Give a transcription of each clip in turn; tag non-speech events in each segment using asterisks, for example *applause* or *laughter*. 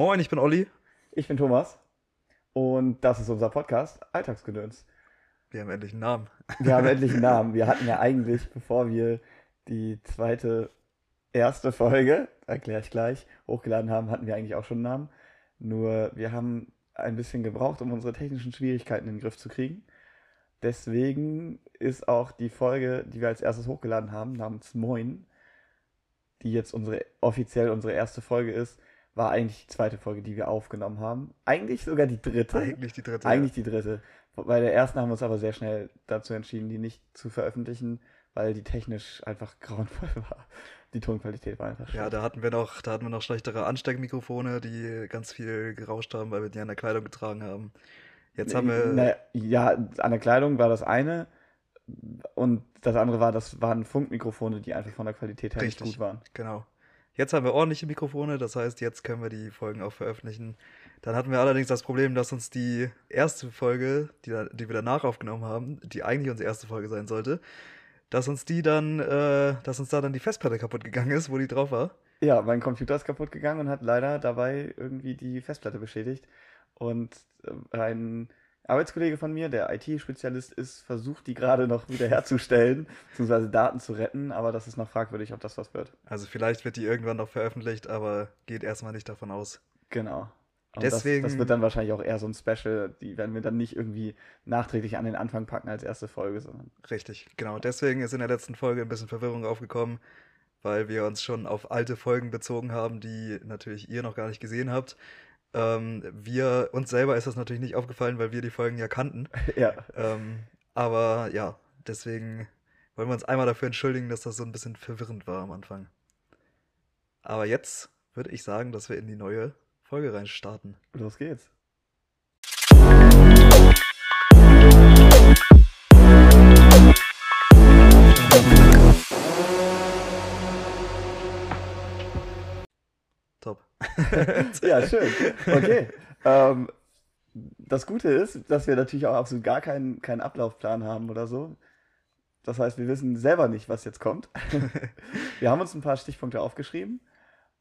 Moin, ich bin Olli. Ich bin Thomas und das ist unser Podcast Alltagsgedöns. Wir haben endlich einen Namen. Wir haben *laughs* endlich einen Namen. Wir hatten ja eigentlich, bevor wir die zweite, erste Folge, erkläre ich gleich, hochgeladen haben, hatten wir eigentlich auch schon einen Namen. Nur wir haben ein bisschen gebraucht, um unsere technischen Schwierigkeiten in den Griff zu kriegen. Deswegen ist auch die Folge, die wir als erstes hochgeladen haben, namens Moin, die jetzt unsere offiziell unsere erste Folge ist, war eigentlich die zweite Folge, die wir aufgenommen haben. Eigentlich sogar die dritte. Eigentlich die dritte. Eigentlich die dritte. Bei der ersten haben wir uns aber sehr schnell dazu entschieden, die nicht zu veröffentlichen, weil die technisch einfach *laughs* grauenvoll war. Die Tonqualität war einfach schlecht. Ja, da hatten wir noch, da hatten wir noch schlechtere Ansteckmikrofone, die ganz viel gerauscht haben, weil wir die an der Kleidung getragen haben. Jetzt haben wir. Na, ja, an der Kleidung war das eine. Und das andere war, das waren Funkmikrofone, die einfach von der Qualität her Richtig, nicht gut waren. Genau. Jetzt haben wir ordentliche Mikrofone, das heißt, jetzt können wir die Folgen auch veröffentlichen. Dann hatten wir allerdings das Problem, dass uns die erste Folge, die, die wir danach aufgenommen haben, die eigentlich unsere erste Folge sein sollte, dass uns die dann, äh, dass uns da dann die Festplatte kaputt gegangen ist, wo die drauf war. Ja, mein Computer ist kaputt gegangen und hat leider dabei irgendwie die Festplatte beschädigt. Und äh, ein Arbeitskollege von mir, der IT-Spezialist ist, versucht die gerade noch wiederherzustellen, beziehungsweise Daten zu retten, aber das ist noch fragwürdig, ob das was wird. Also vielleicht wird die irgendwann noch veröffentlicht, aber geht erstmal nicht davon aus. Genau. Und Deswegen, das, das, wird dann wahrscheinlich auch eher so ein Special, die werden wir dann nicht irgendwie nachträglich an den Anfang packen als erste Folge, sondern. Richtig, genau. Deswegen ist in der letzten Folge ein bisschen Verwirrung aufgekommen, weil wir uns schon auf alte Folgen bezogen haben, die natürlich ihr noch gar nicht gesehen habt. Ähm, wir, uns selber ist das natürlich nicht aufgefallen, weil wir die Folgen ja kannten. *laughs* ja. Ähm, aber ja, deswegen wollen wir uns einmal dafür entschuldigen, dass das so ein bisschen verwirrend war am Anfang. Aber jetzt würde ich sagen, dass wir in die neue Folge reinstarten. Los geht's. *laughs* *laughs* ja, schön. Okay. Ähm, das Gute ist, dass wir natürlich auch absolut gar keinen, keinen Ablaufplan haben oder so. Das heißt, wir wissen selber nicht, was jetzt kommt. *laughs* wir haben uns ein paar Stichpunkte aufgeschrieben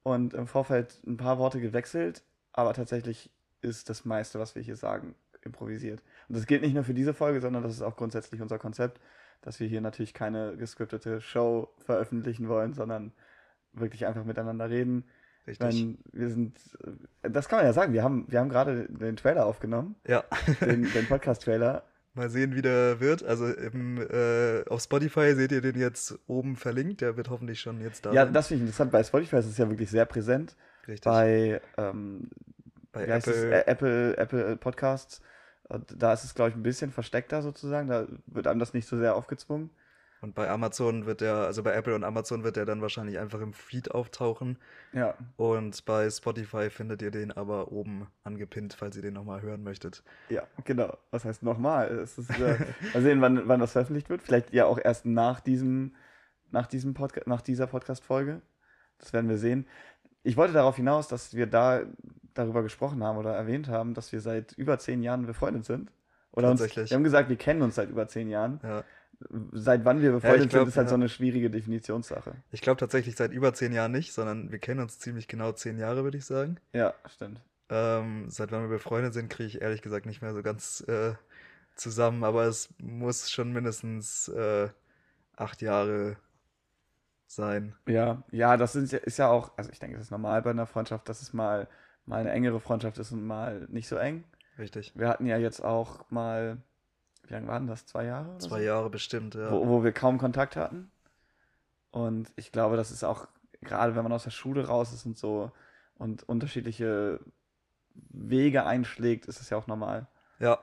und im Vorfeld ein paar Worte gewechselt, aber tatsächlich ist das meiste, was wir hier sagen, improvisiert. Und das gilt nicht nur für diese Folge, sondern das ist auch grundsätzlich unser Konzept, dass wir hier natürlich keine gescriptete Show veröffentlichen wollen, sondern wirklich einfach miteinander reden Richtig. Meine, wir sind, äh, das kann man ja sagen, wir haben, wir haben gerade den Trailer aufgenommen. Ja. Den, den Podcast-Trailer. *laughs* Mal sehen, wie der wird. Also im, äh, auf Spotify seht ihr den jetzt oben verlinkt. Der wird hoffentlich schon jetzt da. Ja, das finde ich interessant. Bei Spotify ist es ja wirklich sehr präsent. Richtig. Bei, ähm, bei Apple. Äh, Apple, Apple Podcasts, da ist es, glaube ich, ein bisschen versteckter sozusagen. Da wird einem das nicht so sehr aufgezwungen. Und bei Amazon wird der, also bei Apple und Amazon wird der dann wahrscheinlich einfach im Feed auftauchen. Ja. Und bei Spotify findet ihr den aber oben angepinnt, falls ihr den nochmal hören möchtet. Ja, genau. Was heißt nochmal? äh, *laughs* mal sehen, wann, wann das veröffentlicht wird. Vielleicht ja auch erst nach diesem, nach diesem Podcast, nach dieser Podcast-Folge. Das werden wir sehen. Ich wollte darauf hinaus, dass wir da darüber gesprochen haben oder erwähnt haben, dass wir seit über zehn Jahren befreundet sind. Oder uns, wir haben gesagt, wir kennen uns seit über zehn Jahren. Ja seit wann wir befreundet ja, glaub, sind, ist halt ja. so eine schwierige Definitionssache. Ich glaube tatsächlich seit über zehn Jahren nicht, sondern wir kennen uns ziemlich genau zehn Jahre, würde ich sagen. Ja, stimmt. Ähm, seit wann wir befreundet sind, kriege ich ehrlich gesagt nicht mehr so ganz äh, zusammen, aber es muss schon mindestens äh, acht Jahre sein. Ja, ja, das sind, ist ja auch, also ich denke, es ist normal bei einer Freundschaft, dass es mal, mal eine engere Freundschaft ist und mal nicht so eng. Richtig. Wir hatten ja jetzt auch mal wie lange waren das? Zwei Jahre? Zwei? Jahre bestimmt, ja. Wo, wo wir kaum Kontakt hatten. Und ich glaube, das ist auch, gerade wenn man aus der Schule raus ist und so und unterschiedliche Wege einschlägt, ist es ja auch normal. Ja.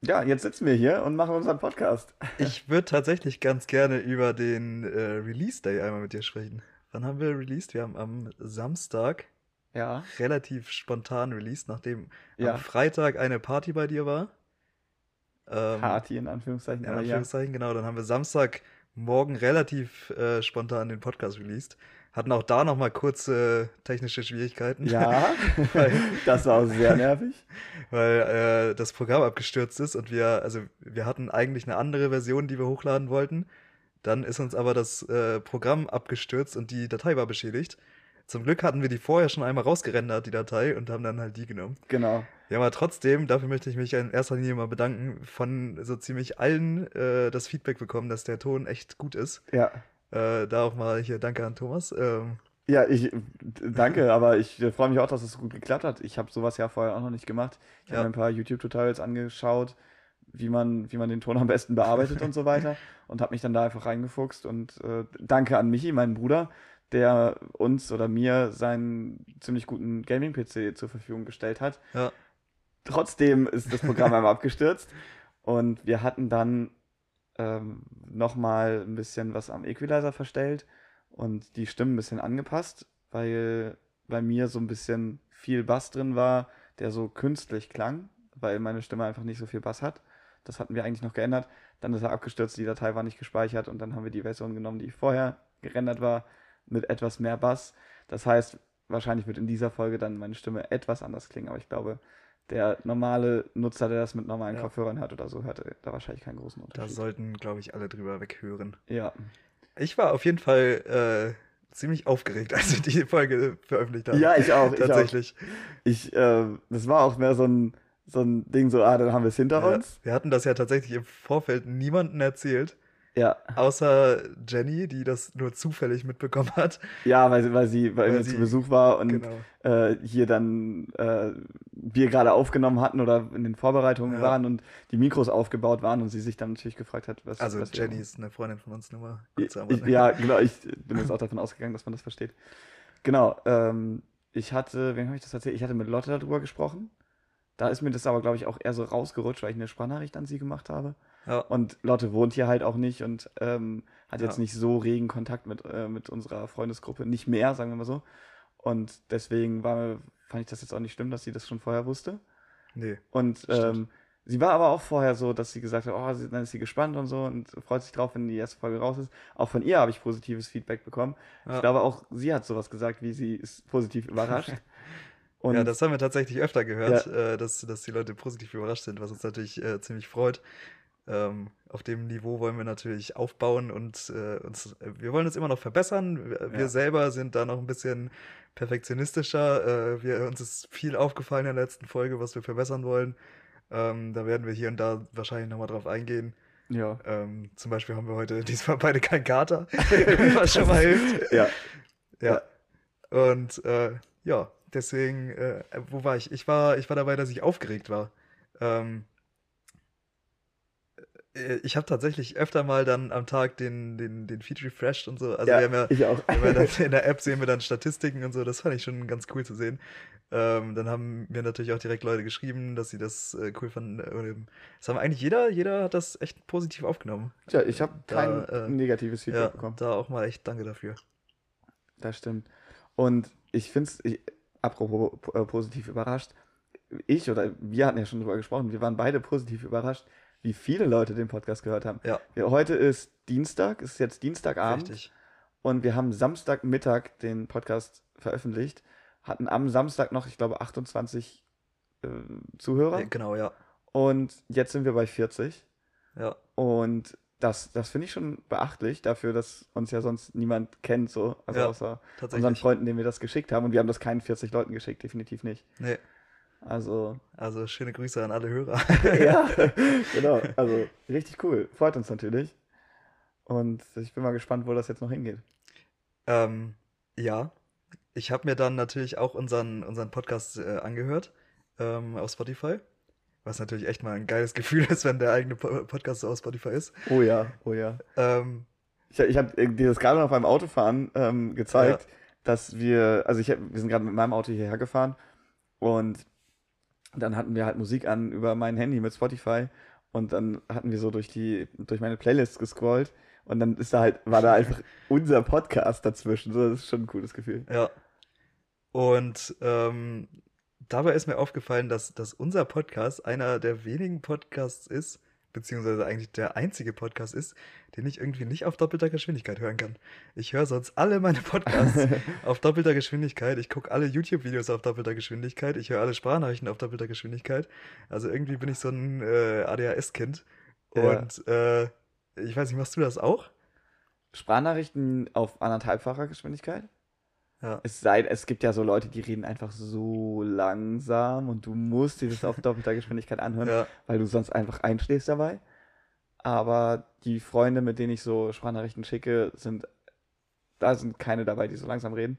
Ja, jetzt sitzen wir hier und machen unseren Podcast. *laughs* Ich würde tatsächlich ganz gerne über den äh, Release Day einmal mit dir sprechen. Wann haben wir released? Wir haben am Samstag ja. relativ spontan released, nachdem ja. am Freitag eine Party bei dir war. Ähm, Party in Anführungszeichen. In Anführungszeichen, ja. genau. Dann haben wir Samstagmorgen relativ äh, spontan den Podcast released. Hatten auch da nochmal kurze technische Schwierigkeiten. Ja, *laughs* weil, *laughs* das war auch sehr nervig. *laughs* Weil äh, das Programm abgestürzt ist und wir, also wir hatten eigentlich eine andere Version, die wir hochladen wollten. Dann ist uns aber das äh, Programm abgestürzt und die Datei war beschädigt. Zum Glück hatten wir die vorher schon einmal rausgerendert, die Datei, und haben dann halt die genommen. Genau. Ja, aber trotzdem, dafür möchte ich mich in erster Linie mal bedanken, von so ziemlich allen äh, das Feedback bekommen, dass der Ton echt gut ist. Ja. Äh, da auch mal hier Danke an Thomas. Ähm, Ja, ich danke, aber ich freue mich auch, dass es gut geklappt hat. Ich habe sowas ja vorher auch noch nicht gemacht. Ich Ja. habe mir ein paar YouTube-Tutorials angeschaut, wie man, wie man den Ton am besten bearbeitet und so weiter *laughs* und habe mich dann da einfach reingefuchst und äh, danke an Michi, meinen Bruder, der uns oder mir seinen ziemlich guten Gaming-PC zur Verfügung gestellt hat. ja, Trotzdem ist das Programm einmal abgestürzt und wir hatten dann ähm, nochmal ein bisschen was am Equalizer verstellt und die Stimmen ein bisschen angepasst, weil bei mir so ein bisschen viel Bass drin war, der so künstlich klang, weil meine Stimme einfach nicht so viel Bass hat. Das hatten wir eigentlich noch geändert. Dann ist er abgestürzt, die Datei war nicht gespeichert und dann haben wir die Version genommen, die vorher gerendert war, mit etwas mehr Bass. Das heißt, wahrscheinlich wird in dieser Folge dann meine Stimme etwas anders klingen, aber ich glaube, der normale Nutzer, der das mit normalen Ja. Kopfhörern hört oder so, hört da wahrscheinlich keinen großen da Unterschied. sollten, glaube ich, alle drüber weghören. ja. Ich war auf jeden Fall äh, ziemlich aufgeregt, *laughs* als wir die Folge veröffentlicht haben. ja, ich auch. Ich, auch. Tatsächlich. ich äh, das war auch mehr so ein, so ein Ding, so, ah, dann haben wir es hinter Ja, uns. wir hatten das ja tatsächlich im Vorfeld niemandem erzählt, Ja, außer Jenny, die das nur zufällig mitbekommen hat. ja weil, sie- weil sie bei Weil mir sie- zu Besuch war und Genau. äh, hier dann äh, wir gerade aufgenommen hatten oder in den Vorbereitungen Ja. waren und die Mikros aufgebaut waren und sie sich dann natürlich gefragt hat, was Also was Jenny ist eine Freundin von uns, nur mal kurz ich, ja, genau, *laughs* ich bin jetzt auch davon ausgegangen, dass man das versteht. Genau, ähm, ich hatte, wem habe ich das erzählt? Ich hatte mit Lotte darüber gesprochen. Da ist mir das aber, glaube ich, auch eher so rausgerutscht, weil ich eine Sprachnachricht an sie gemacht habe. Ja. Und Lotte wohnt hier halt auch nicht und ähm, hat jetzt Ja. nicht so regen Kontakt mit, äh, mit unserer Freundesgruppe. Nicht mehr, sagen wir mal so. Und deswegen war, fand ich das jetzt auch nicht schlimm, dass sie das schon vorher wusste. Nee. Und ähm, sie war aber auch vorher so, dass sie gesagt hat, oh, sie, dann ist sie gespannt und so und freut sich drauf, wenn die erste Folge raus ist. Auch von ihr habe ich positives Feedback bekommen. Ja. Ich glaube auch, sie hat sowas gesagt, wie sie ist positiv überrascht. *laughs* Und ja, das haben wir tatsächlich öfter gehört, äh, dass, dass die Leute positiv überrascht sind, was uns natürlich äh, ziemlich freut. Ähm, auf dem Niveau wollen wir natürlich aufbauen und äh, uns, wir wollen uns immer noch verbessern. Wir, wir Ja. selber sind da noch ein bisschen perfektionistischer. Äh, wir, uns ist viel aufgefallen in der letzten Folge, was wir verbessern wollen. Ähm, da werden wir hier und da wahrscheinlich nochmal drauf eingehen. ja. Ähm, zum Beispiel haben wir heute *laughs* diesmal beide keinen Kater, *laughs* was schon mal hilft. Ja. Ja. Und äh, ja, deswegen, äh, wo war ich? Ich war, ich war dabei, dass ich aufgeregt war. Ähm, äh, ich habe tatsächlich öfter mal dann am Tag den, den, den Feed refreshed und so. Also ja, wir haben ja, ich auch. *laughs* in der App sehen wir dann Statistiken und so. Das fand ich schon ganz cool zu sehen. Ähm, dann haben mir natürlich auch direkt Leute geschrieben, dass sie das äh, cool fanden. Das haben eigentlich jeder, jeder hat das echt positiv aufgenommen. Tja, ich habe kein äh, negatives Feedback Ja, bekommen. da auch mal echt danke dafür. Das stimmt. Und ich finde es, apropos äh, positiv überrascht, ich oder wir hatten ja schon drüber gesprochen, wir waren beide positiv überrascht, wie viele Leute den Podcast gehört haben. Ja, Ja, heute ist Dienstag, es ist jetzt Dienstagabend richtig. und wir haben Samstagmittag den Podcast veröffentlicht, hatten am Samstag noch, ich glaube, 28 äh, Zuhörer Ja, genau, ja. und jetzt sind wir bei 40 Ja, und das, das finde ich schon beachtlich dafür, dass uns ja sonst niemand kennt, so, also Ja, außer unseren. Freunden, denen wir das geschickt haben und wir haben das keinen 40 Leuten geschickt, definitiv nicht. Nee, Also, also schöne Grüße an alle Hörer. *laughs* ja, *laughs* genau, also richtig cool, freut uns natürlich und ich bin mal gespannt, wo das jetzt noch hingeht. ähm, ja, ich habe mir dann natürlich auch unseren, unseren Podcast äh, angehört ähm, auf Spotify. Was natürlich echt mal ein geiles Gefühl *laughs* ist, wenn der eigene Po- Podcast so auf Spotify ist. Oh ja, oh ja. Ähm, Ich, ich habe dir das gerade noch beim Autofahren ähm, gezeigt, dass wir, also ich wir sind gerade mit meinem Auto hierher gefahren und dann hatten wir halt Musik an über mein Handy mit Spotify und dann hatten wir so durch die, durch meine Playlist gescrollt und dann ist da halt, war da einfach unser Podcast dazwischen. So, das ist schon ein cooles Gefühl. ja. Und ähm, dabei ist mir aufgefallen, dass, dass unser Podcast einer der wenigen Podcasts ist, beziehungsweise eigentlich der einzige Podcast ist, den ich irgendwie nicht auf doppelter Geschwindigkeit hören kann. Ich höre sonst alle meine Podcasts *laughs* auf doppelter Geschwindigkeit. Ich gucke alle YouTube-Videos auf doppelter Geschwindigkeit. Ich höre alle Sprachnachrichten auf doppelter Geschwindigkeit. Also irgendwie bin ich so ein äh, ADHS-Kind. Ja. Und äh, ich weiß nicht, machst du das auch? Sprachnachrichten auf anderthalbfacher Geschwindigkeit? Ja. Es sei, es gibt ja so Leute, die reden einfach so langsam und du musst dir das auf doppelter Geschwindigkeit anhören, Ja. weil du sonst einfach einschläfst dabei. Aber die Freunde, mit denen ich so Sprachnachrichten schicke, sind, da sind keine dabei, die so langsam reden.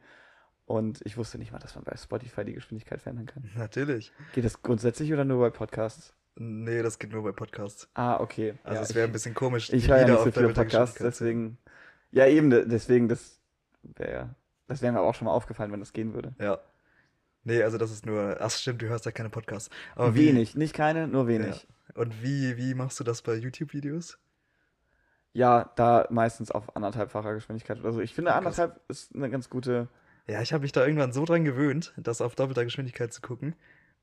Und ich wusste nicht mal, dass man bei Spotify die Geschwindigkeit verändern kann. Natürlich. Geht das grundsätzlich oder nur bei Podcasts? Nee, das geht nur bei Podcasts. Ah, okay. Also Ja, es wäre ein bisschen komisch. Ich höre ja nicht so viele Podcasts, deswegen. Ja, eben, de- deswegen, das wäre das wäre mir aber auch schon mal aufgefallen, wenn das gehen würde. Ja. Nee, also das ist nur. Ach stimmt, du hörst ja keine Podcasts. Aber wie, wenig, nicht keine, nur wenig. Und wie, wie machst du das bei YouTube-Videos? Ja, da meistens auf anderthalbfacher Geschwindigkeit oder so. Ich finde, Krass. anderthalb ist eine ganz gute. Ja, ich habe mich da irgendwann so dran gewöhnt, das auf doppelter Geschwindigkeit zu gucken.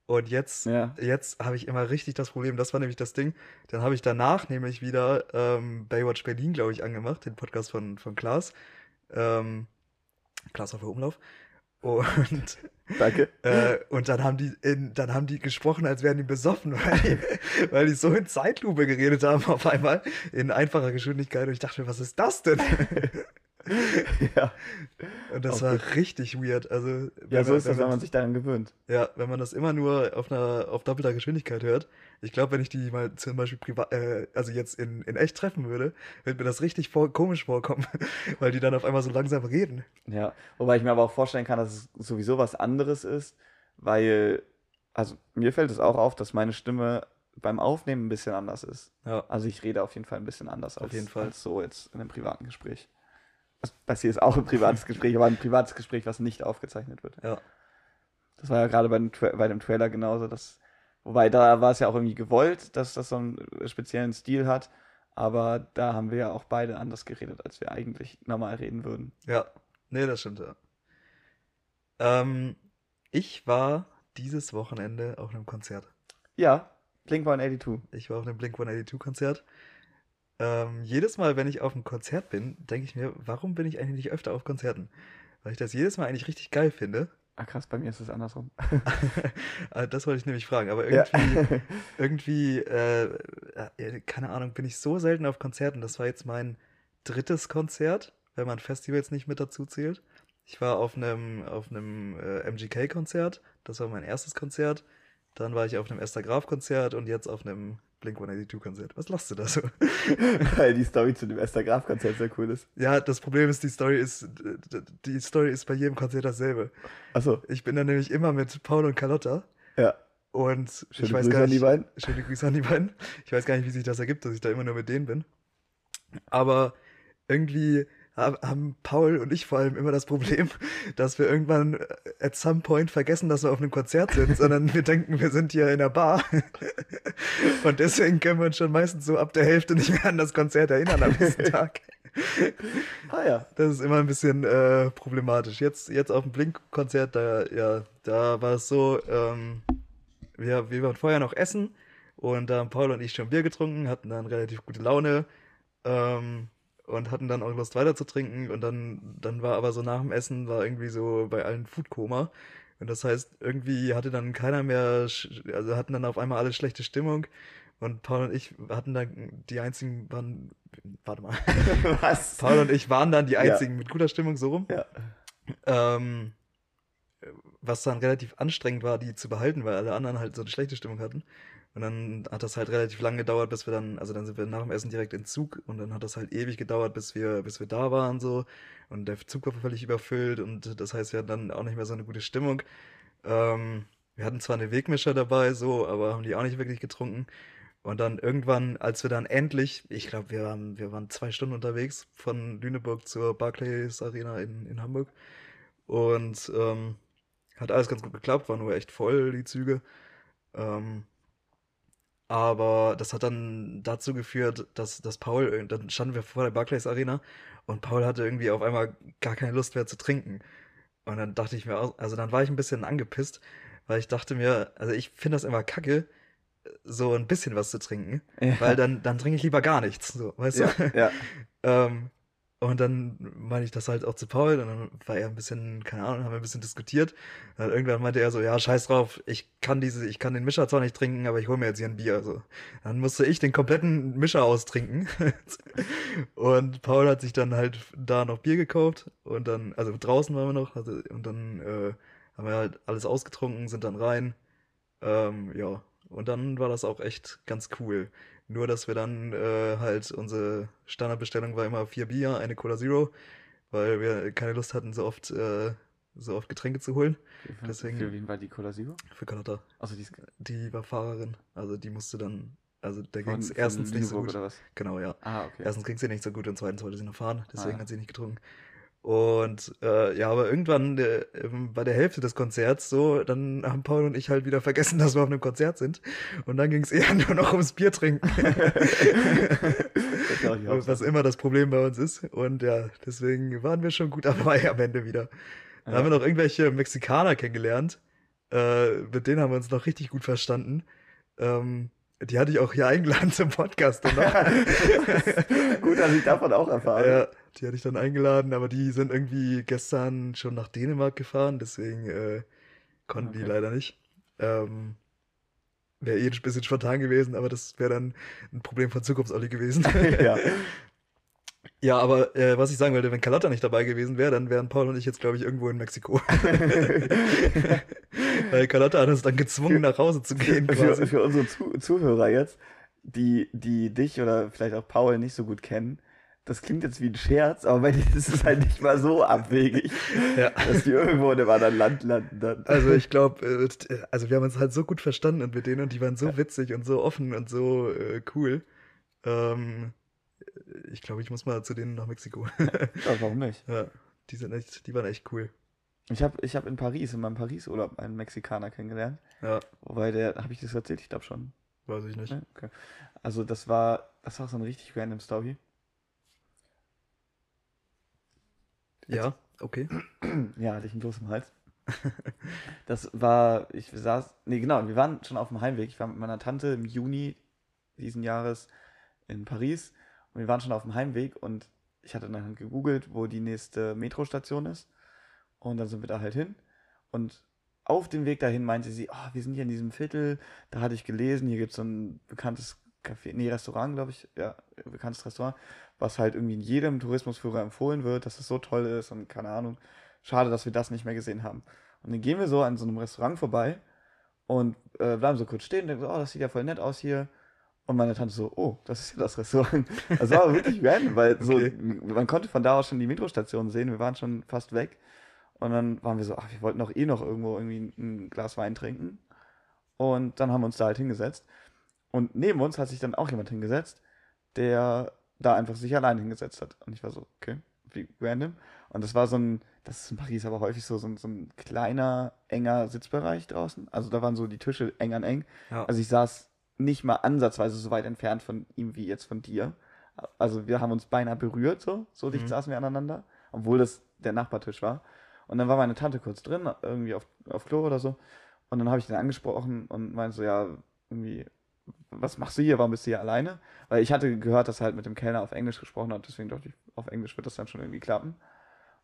Und jetzt, Ja. jetzt habe ich immer richtig das Problem. Das war nämlich das Ding. Dann habe ich danach nämlich wieder ähm, Baywatch Berlin, glaube ich, angemacht, den Podcast von, von Klaas. Ähm, Klaas auf der Umlauf. Und, Danke. äh, und dann haben die in, dann haben die gesprochen, als wären die besoffen, *laughs* weil die, weil die so in Zeitlupe geredet haben auf einmal in einfacher Geschwindigkeit. Und ich dachte mir, was ist das denn? *laughs* ja. Und das Auch war richtig weird. Also, ja, so man- ist das, wenn man sich daran gewöhnt. Ja, wenn man das immer nur auf einer auf doppelter Geschwindigkeit hört. Ich glaube, wenn ich die mal zum Beispiel privat, äh, also jetzt in, in echt treffen würde, wird mir das richtig vor, komisch vorkommen, *laughs* weil die dann auf einmal so langsam reden. Ja, wobei ich mir aber auch vorstellen kann, dass es sowieso was anderes ist, weil, also mir fällt es auch auf, dass meine Stimme beim Aufnehmen ein bisschen anders ist. Ja, Also ich rede auf jeden Fall ein bisschen anders Auf als, jeden Fall. als so jetzt in einem privaten Gespräch. Das, hier ist auch ein privates Gespräch, aber ein privates Gespräch, was nicht aufgezeichnet wird. ja, Das war ja gerade bei, dem Tra bei dem Trailer genauso. Das, wobei da war es ja auch irgendwie gewollt, dass das so einen speziellen Stil hat. Aber da haben wir ja auch beide anders geredet, als wir eigentlich normal reden würden. ja. Nee, das stimmt, ja. Ähm, ich war dieses Wochenende auf einem Konzert. Ja, Blink 182. Ich war auf einem Blink 182 Konzert. Ähm, jedes Mal, wenn ich auf einem Konzert bin, denke ich mir, warum bin ich eigentlich nicht öfter auf Konzerten? Weil ich das jedes Mal eigentlich richtig geil finde. Ah krass, bei mir ist es andersrum. *laughs* *laughs* Ah, das wollte ich nämlich fragen, aber Ja. irgendwie, *laughs* irgendwie, äh, äh, keine Ahnung, bin ich so selten auf Konzerten. Das war jetzt mein drittes Konzert, wenn man Festivals nicht mit dazu zählt. Ich war auf einem, auf einem äh, MGK-Konzert, das war mein erstes Konzert. Dann war ich auf einem Esther Graf-Konzert und jetzt auf einem Blink 182-Konzert. Was lachst du da so? *laughs* Weil die Story zu dem Esther Graf-Konzert sehr cool ist. Ja, das Problem ist, die Story ist, die Story ist bei jedem Konzert dasselbe. Achso, Ich bin da nämlich immer mit Paul und Carlotta ja. und Schöne ich weiß Grüße gar an die nicht, beiden. Schöne Grüße an die beiden. Ich weiß gar nicht, wie sich das ergibt, dass ich da immer nur mit denen bin. Aber irgendwie haben Paul und ich vor allem immer das Problem, dass wir irgendwann äh, at some point vergessen, dass wir auf einem Konzert sind, sondern wir denken, wir sind hier in der Bar. *laughs* Und deswegen können wir uns schon meistens so ab der Hälfte nicht mehr an das Konzert erinnern am nächsten *laughs* Tag. Ah ja. Das ist immer ein bisschen äh, problematisch. Jetzt, jetzt auf dem Blink-Konzert, da, ja, da war es so, ähm, wir, wir waren vorher noch essen und da haben Paul und ich schon Bier getrunken, hatten dann relativ gute Laune ähm, und hatten dann auch Lust weiter zu trinken und dann, dann war aber so nach dem Essen war irgendwie so bei allen Foodkoma und das heißt, irgendwie hatte dann keiner mehr, also hatten dann auf einmal alle schlechte Stimmung und Paul und ich hatten dann die einzigen, waren, warte mal, *laughs* Was? *laughs* Paul und ich waren dann die Ja. einzigen mit guter Stimmung so rum. Ja. Ähm, was dann relativ anstrengend war, die zu behalten, weil alle anderen halt so eine schlechte Stimmung hatten. Und dann hat das halt relativ lange gedauert, bis wir dann, also dann sind wir nach dem Essen direkt in Zug und dann hat das halt ewig gedauert, bis wir, bis wir da waren so. Und der Zug war völlig überfüllt und das heißt, wir hatten dann auch nicht mehr so eine gute Stimmung. Ähm, wir hatten zwar eine Wegmischer dabei, so, aber haben die auch nicht wirklich getrunken. Und dann irgendwann, als wir dann endlich, ich glaube, wir waren, wir waren zwei Stunden unterwegs von Lüneburg zur Barclays Arena in, in Hamburg. Und ähm, hat alles ganz gut geklappt, war nur echt voll, die Züge. Ähm, aber das hat dann dazu geführt, dass, dass Paul, dann standen wir vor der Barclays Arena und Paul hatte irgendwie auf einmal gar keine Lust mehr zu trinken. Und dann dachte ich mir, auch, also dann war ich ein bisschen angepisst, weil ich dachte mir, also ich finde das immer kacke, so ein bisschen was zu trinken, Ja. weil dann, dann trinke ich lieber gar nichts, so, weißt ja, du? ja. *laughs* Ähm, Und dann meine ich das halt auch zu Paul und dann war er ein bisschen, keine Ahnung, haben wir ein bisschen diskutiert. Und irgendwann meinte er so, ja, scheiß drauf, ich kann diese, ich kann den Mischer zwar nicht trinken, aber ich hole mir jetzt hier ein Bier. So. Dann musste ich den kompletten Mischer austrinken. *laughs* und Paul hat sich dann halt da noch Bier gekauft und dann, also draußen waren wir noch, also, und dann äh, haben wir halt alles ausgetrunken, sind dann rein. Ähm, ja, und dann war das auch echt ganz cool. Nur, dass wir dann äh, halt, unsere Standardbestellung war immer vier Bier, eine Cola Zero, weil wir keine Lust hatten, so oft, äh, so oft Getränke zu holen. Für, Deswegen- für wen war die Cola Zero? Für Carlotta. Also die ist Die war Fahrerin. Also die musste dann, also da ging es erstens nicht so gut. oder was? Genau, ja. Ah, okay. Erstens ging es ihr nicht so gut und zweitens wollte sie noch fahren, deswegen Ah. hat sie nicht getrunken. Und äh, ja, aber irgendwann äh, bei der Hälfte des Konzerts so, dann haben Paul und ich halt wieder vergessen, *laughs* dass wir auf einem Konzert sind. Und dann ging es eher *laughs* nur noch ums Bier trinken. *laughs* was immer das Problem bei uns ist. Und ja, deswegen waren wir schon gut dabei am Ende wieder. Dann Ja. haben wir noch irgendwelche Mexikaner kennengelernt. Äh, mit denen haben wir uns noch richtig gut verstanden. Ähm, die hatte ich auch hier eingeladen zum Podcast. *laughs* Gut, dass ich davon auch erfahren. Ja, die hatte ich dann eingeladen, aber die sind irgendwie gestern schon nach Dänemark gefahren, deswegen äh, konnten die Okay. leider nicht. Ähm, wäre eh ein bisschen spontan gewesen, aber das wäre dann ein Problem von Zukunftsolli gewesen. *laughs* ja. *laughs* Ja, aber äh, was ich sagen wollte, wenn Carlotta nicht dabei gewesen wäre, dann wären Paul und ich jetzt, glaube ich, irgendwo in Mexiko. Weil Carlotta hat uns dann gezwungen, nach Hause zu gehen für, für unsere Zu Zuhörer jetzt, die, die dich oder vielleicht auch Paul nicht so gut kennen, das klingt jetzt wie ein Scherz, aber bei dir ist es halt nicht mal so abwegig, Ja. dass die irgendwo in einem anderen Land landen. Dann. Also ich glaube, äh, also wir haben uns halt so gut verstanden und mit denen und die waren so witzig und so offen und so äh, cool. Ähm, ich glaube, ich muss mal zu denen nach Mexiko. Ja, warum nicht? *laughs* ja, die sind echt, die waren echt cool. Ich habe ich hab in Paris, in meinem Paris-Urlaub, einen Mexikaner kennengelernt. Ja, Wobei der, habe ich das erzählt? Ich glaube schon. weiß ich nicht. Ne? Okay. Also das war, das war so eine richtig random Story. Ja, okay. *clears throat* Ja, hatte ich einen Kloß im Hals. *laughs* Das war, ich saß, nee, genau, wir waren schon auf dem Heimweg. Ich war mit meiner Tante im Juni diesen Jahres in Paris und wir waren schon auf dem Heimweg und ich hatte dann gegoogelt, wo die nächste Metrostation ist und dann sind wir da halt hin und auf dem Weg dahin meinte sie, oh, wir sind hier in diesem Viertel, da hatte ich gelesen, hier gibt es so ein bekanntes Café, nee, Restaurant, glaube ich, ja, bekanntes Restaurant, was halt irgendwie in jedem Tourismusführer empfohlen wird, dass es so toll ist und keine Ahnung. Schade, dass wir das nicht mehr gesehen haben. Und dann gehen wir so an so einem Restaurant vorbei und äh, bleiben so kurz stehen und denken so, oh, das sieht ja voll nett aus hier. Und meine Tante so, oh, das ist ja das Restaurant. Das war aber wirklich random, weil so, Okay. man konnte von da aus schon die Metrostation sehen, wir waren schon fast weg. Und dann waren wir so, ach, wir wollten doch eh noch irgendwo irgendwie ein Glas Wein trinken. Und dann haben wir uns da halt hingesetzt. Und neben uns hat sich dann auch jemand hingesetzt, der da einfach sich allein hingesetzt hat. Und ich war so, okay, wie random. Und das war so ein, das ist in Paris aber häufig so, so, ein, so ein kleiner, enger Sitzbereich draußen. Also da waren so die Tische eng an eng. Ja. Also ich saß nicht mal ansatzweise so weit entfernt von ihm wie jetzt von dir. Also wir haben uns beinahe berührt, so, so dicht Mhm. saßen wir aneinander, obwohl das der Nachbartisch war. Und dann war meine Tante kurz drin, irgendwie auf, auf Klo oder so. Und dann habe ich den angesprochen und meinte so, ja, irgendwie, was machst du hier? Warum bist du hier alleine? Weil ich hatte gehört, dass er halt mit dem Kellner auf Englisch gesprochen hat, deswegen dachte ich, auf Englisch wird das dann schon irgendwie klappen.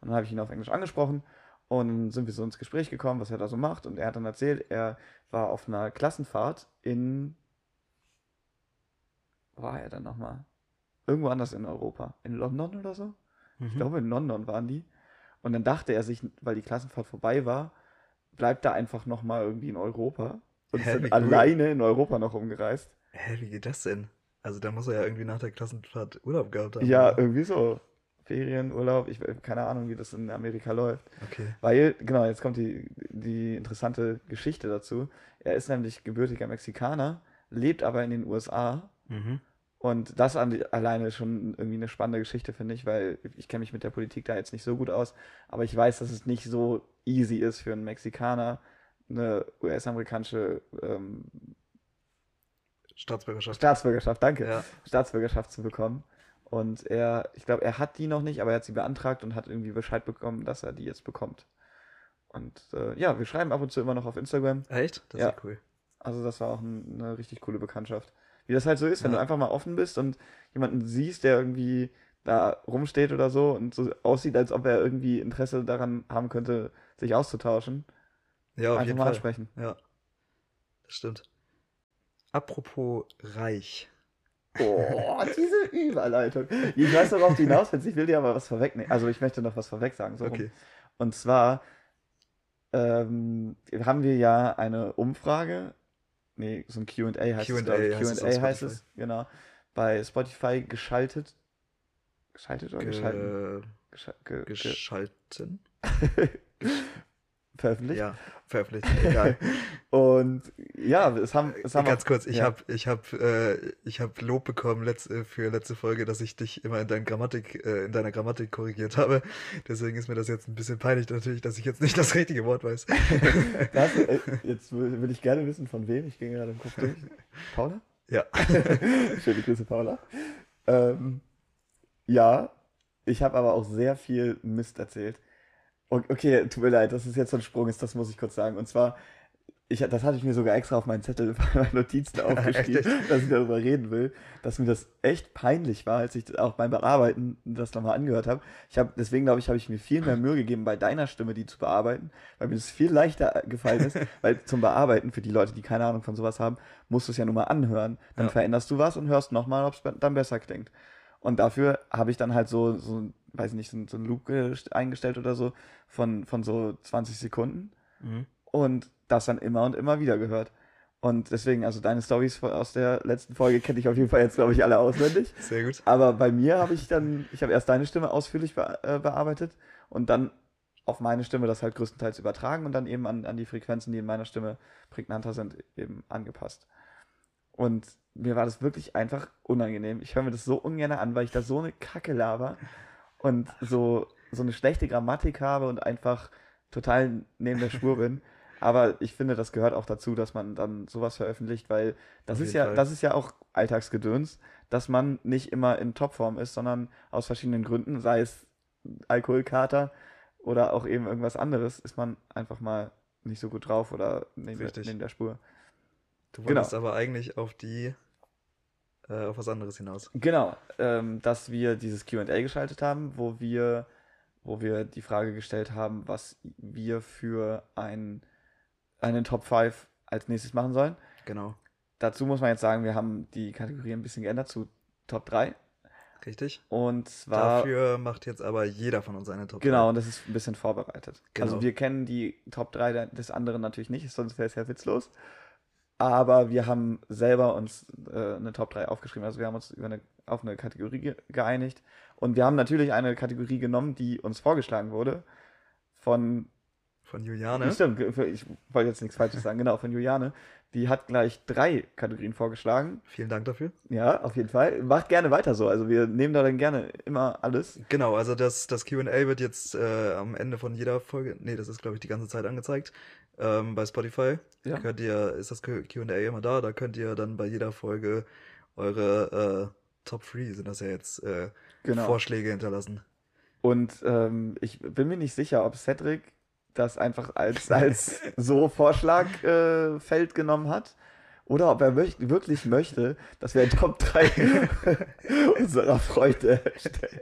Und dann habe ich ihn auf Englisch angesprochen und dann sind wir so ins Gespräch gekommen, was er da so macht. Und er hat dann erzählt, er war auf einer Klassenfahrt in. Wo war er dann nochmal? Irgendwo anders in Europa. In London oder so? Ich Mhm. glaube, in London waren die. Und dann dachte er sich, weil die Klassenfahrt vorbei war, bleibt er einfach nochmal irgendwie in Europa. Und Hä, sind wie cool. alleine in Europa noch rumgereist. Hä, wie geht das denn? Also da muss er ja irgendwie nach der Klassenfahrt Urlaub gehabt haben. Ja, oder? irgendwie so. Ferien, Urlaub, ich keine Ahnung, wie das in Amerika läuft. Okay. Weil, genau, jetzt kommt die, die interessante Geschichte dazu. Er ist nämlich gebürtiger Mexikaner, lebt aber in den USA. Mhm. Und das an, alleine ist schon irgendwie eine spannende Geschichte, finde ich, weil ich kenne mich mit der Politik da jetzt nicht so gut aus. Aber ich weiß, dass es nicht so easy ist für einen Mexikaner, eine US-amerikanische ähm, Staatsbürgerschaft. Staatsbürgerschaft, danke, Ja. Staatsbürgerschaft zu bekommen. Und er, ich glaube, er hat die noch nicht, aber er hat sie beantragt und hat irgendwie Bescheid bekommen, dass er die jetzt bekommt. Und äh, ja, wir schreiben ab und zu immer noch auf Instagram. Echt? Das Ja. ist ja cool. Also das war auch ein, eine richtig coole Bekanntschaft. Wie das halt so ist, wenn Ja. du einfach mal offen bist und jemanden siehst, der irgendwie da rumsteht oder so und so aussieht, als ob er irgendwie Interesse daran haben könnte, sich auszutauschen, Ja, auf einfach jeden mal Fall. ansprechen. Ja, das stimmt. Apropos reich. Oh, *laughs* diese Überleitung. Ich weiß, worauf du hinaus willst. Ich will dir aber was vorwegnehmen. Also ich möchte noch was vorweg sagen. So rum. Okay. Und zwar ähm, haben wir ja eine Umfrage. Nee, so ein QA heißt heißt es Q&A heißt es, genau. Bei Spotify geschaltet. Geschaltet oder geschalten? Ge Gescha ge ge geschalten? *laughs* veröffentlicht. Ja, veröffentlicht. Egal. *laughs* Und ja, es haben, es haben Ganz auch- kurz, ich ja. habe ich hab, äh, ich hab Lob bekommen letzte, für letzte Folge, dass ich dich immer in, dein Grammatik, äh, in deiner Grammatik korrigiert habe. Deswegen ist mir das jetzt ein bisschen peinlich natürlich, dass ich jetzt nicht das richtige Wort weiß. *laughs* Das, äh, *laughs* jetzt will ich gerne wissen, von wem. Ich gehe gerade im Kopf durch. Paula? Ja. Schöne Grüße, Paula. Ähm, ja, ich habe aber auch sehr viel Mist erzählt. Okay, tut mir leid, dass es jetzt so ein Sprung ist, das muss ich kurz sagen. Und zwar, ich, das hatte ich mir sogar extra auf meinen Zettel *laughs* bei meinen Notizen *laughs* aufgeschrieben, dass ich darüber reden will, dass mir das echt peinlich war, als ich auch beim Bearbeiten das nochmal angehört habe. Ich habe, deswegen glaube ich, habe ich mir viel mehr Mühe gegeben, bei deiner Stimme die zu bearbeiten, weil mir das viel leichter gefallen ist, *laughs* weil zum Bearbeiten, für die Leute, die keine Ahnung von sowas haben, musst du es ja nur mal anhören. Dann Ja. veränderst du was und hörst nochmal, ob es dann besser klingt. Und dafür habe ich dann halt so, so weiß nicht, so, so einen Loop gest- eingestellt oder so von, von so 20 Sekunden Mhm. und das dann immer und immer wieder gehört. Und deswegen, also deine Stories aus der letzten Folge kenne ich auf jeden Fall jetzt, glaube ich, alle auswendig. *laughs* Sehr gut. Aber bei mir habe ich dann, ich habe erst deine Stimme ausführlich be äh, bearbeitet und dann auf meine Stimme das halt größtenteils übertragen und dann eben an, an die Frequenzen, die in meiner Stimme prägnanter sind, eben angepasst. Und mir war das wirklich einfach unangenehm. Ich höre mir das so ungern an, weil ich da so eine Kacke laber und so, so eine schlechte Grammatik habe und einfach total neben der Spur bin. Aber ich finde, das gehört auch dazu, dass man dann sowas veröffentlicht, weil das Auf ist ja, Fall. das ist ja auch Alltagsgedöns, dass man nicht immer in Topform ist, sondern aus verschiedenen Gründen, sei es Alkoholkater oder auch eben irgendwas anderes, ist man einfach mal nicht so gut drauf oder neben, der, neben der Spur. Du Genau. wolltest aber eigentlich auf die, äh, auf was anderes hinaus. Genau, ähm, dass wir dieses QA geschaltet haben, wo wir, wo wir die Frage gestellt haben, was wir für ein, einen Top 5 als nächstes machen sollen. Genau. Dazu muss man jetzt sagen, wir haben die Kategorie ein bisschen geändert zu Top 3. Richtig. Und zwar. Dafür macht jetzt aber jeder von uns eine Top Genau, und das ist ein bisschen vorbereitet. Genau. Also wir kennen die Top 3 der- des anderen natürlich nicht, sonst wäre es ja witzlos. Aber wir haben selber uns äh, eine Top 3 aufgeschrieben. Also wir haben uns über eine, auf eine Kategorie ge geeinigt. Und wir haben natürlich eine Kategorie genommen, die uns vorgeschlagen wurde. Von, Von Juliane. stimmt, ich wollte jetzt nichts Falsches sagen, genau, von Juliane. Die hat gleich drei Kategorien vorgeschlagen. Vielen Dank dafür. Ja, auf jeden Fall. Macht gerne weiter so. Also wir nehmen da dann gerne immer alles. Genau, also das, das QA wird jetzt äh, am Ende von jeder Folge, nee, das ist glaube ich die ganze Zeit angezeigt, ähm, bei Spotify. Ja. Könnt ihr, ist das QA immer da, da könnt ihr dann bei jeder Folge eure äh, Top 3 sind das ja jetzt äh, Genau. Vorschläge hinterlassen. Und ähm, ich bin mir nicht sicher, ob Cedric das einfach als, als *laughs* so Vorschlagfeld äh, genommen hat. Oder ob er möcht wirklich möchte, dass wir ein Top 3 *laughs* unserer Freunde erstellen.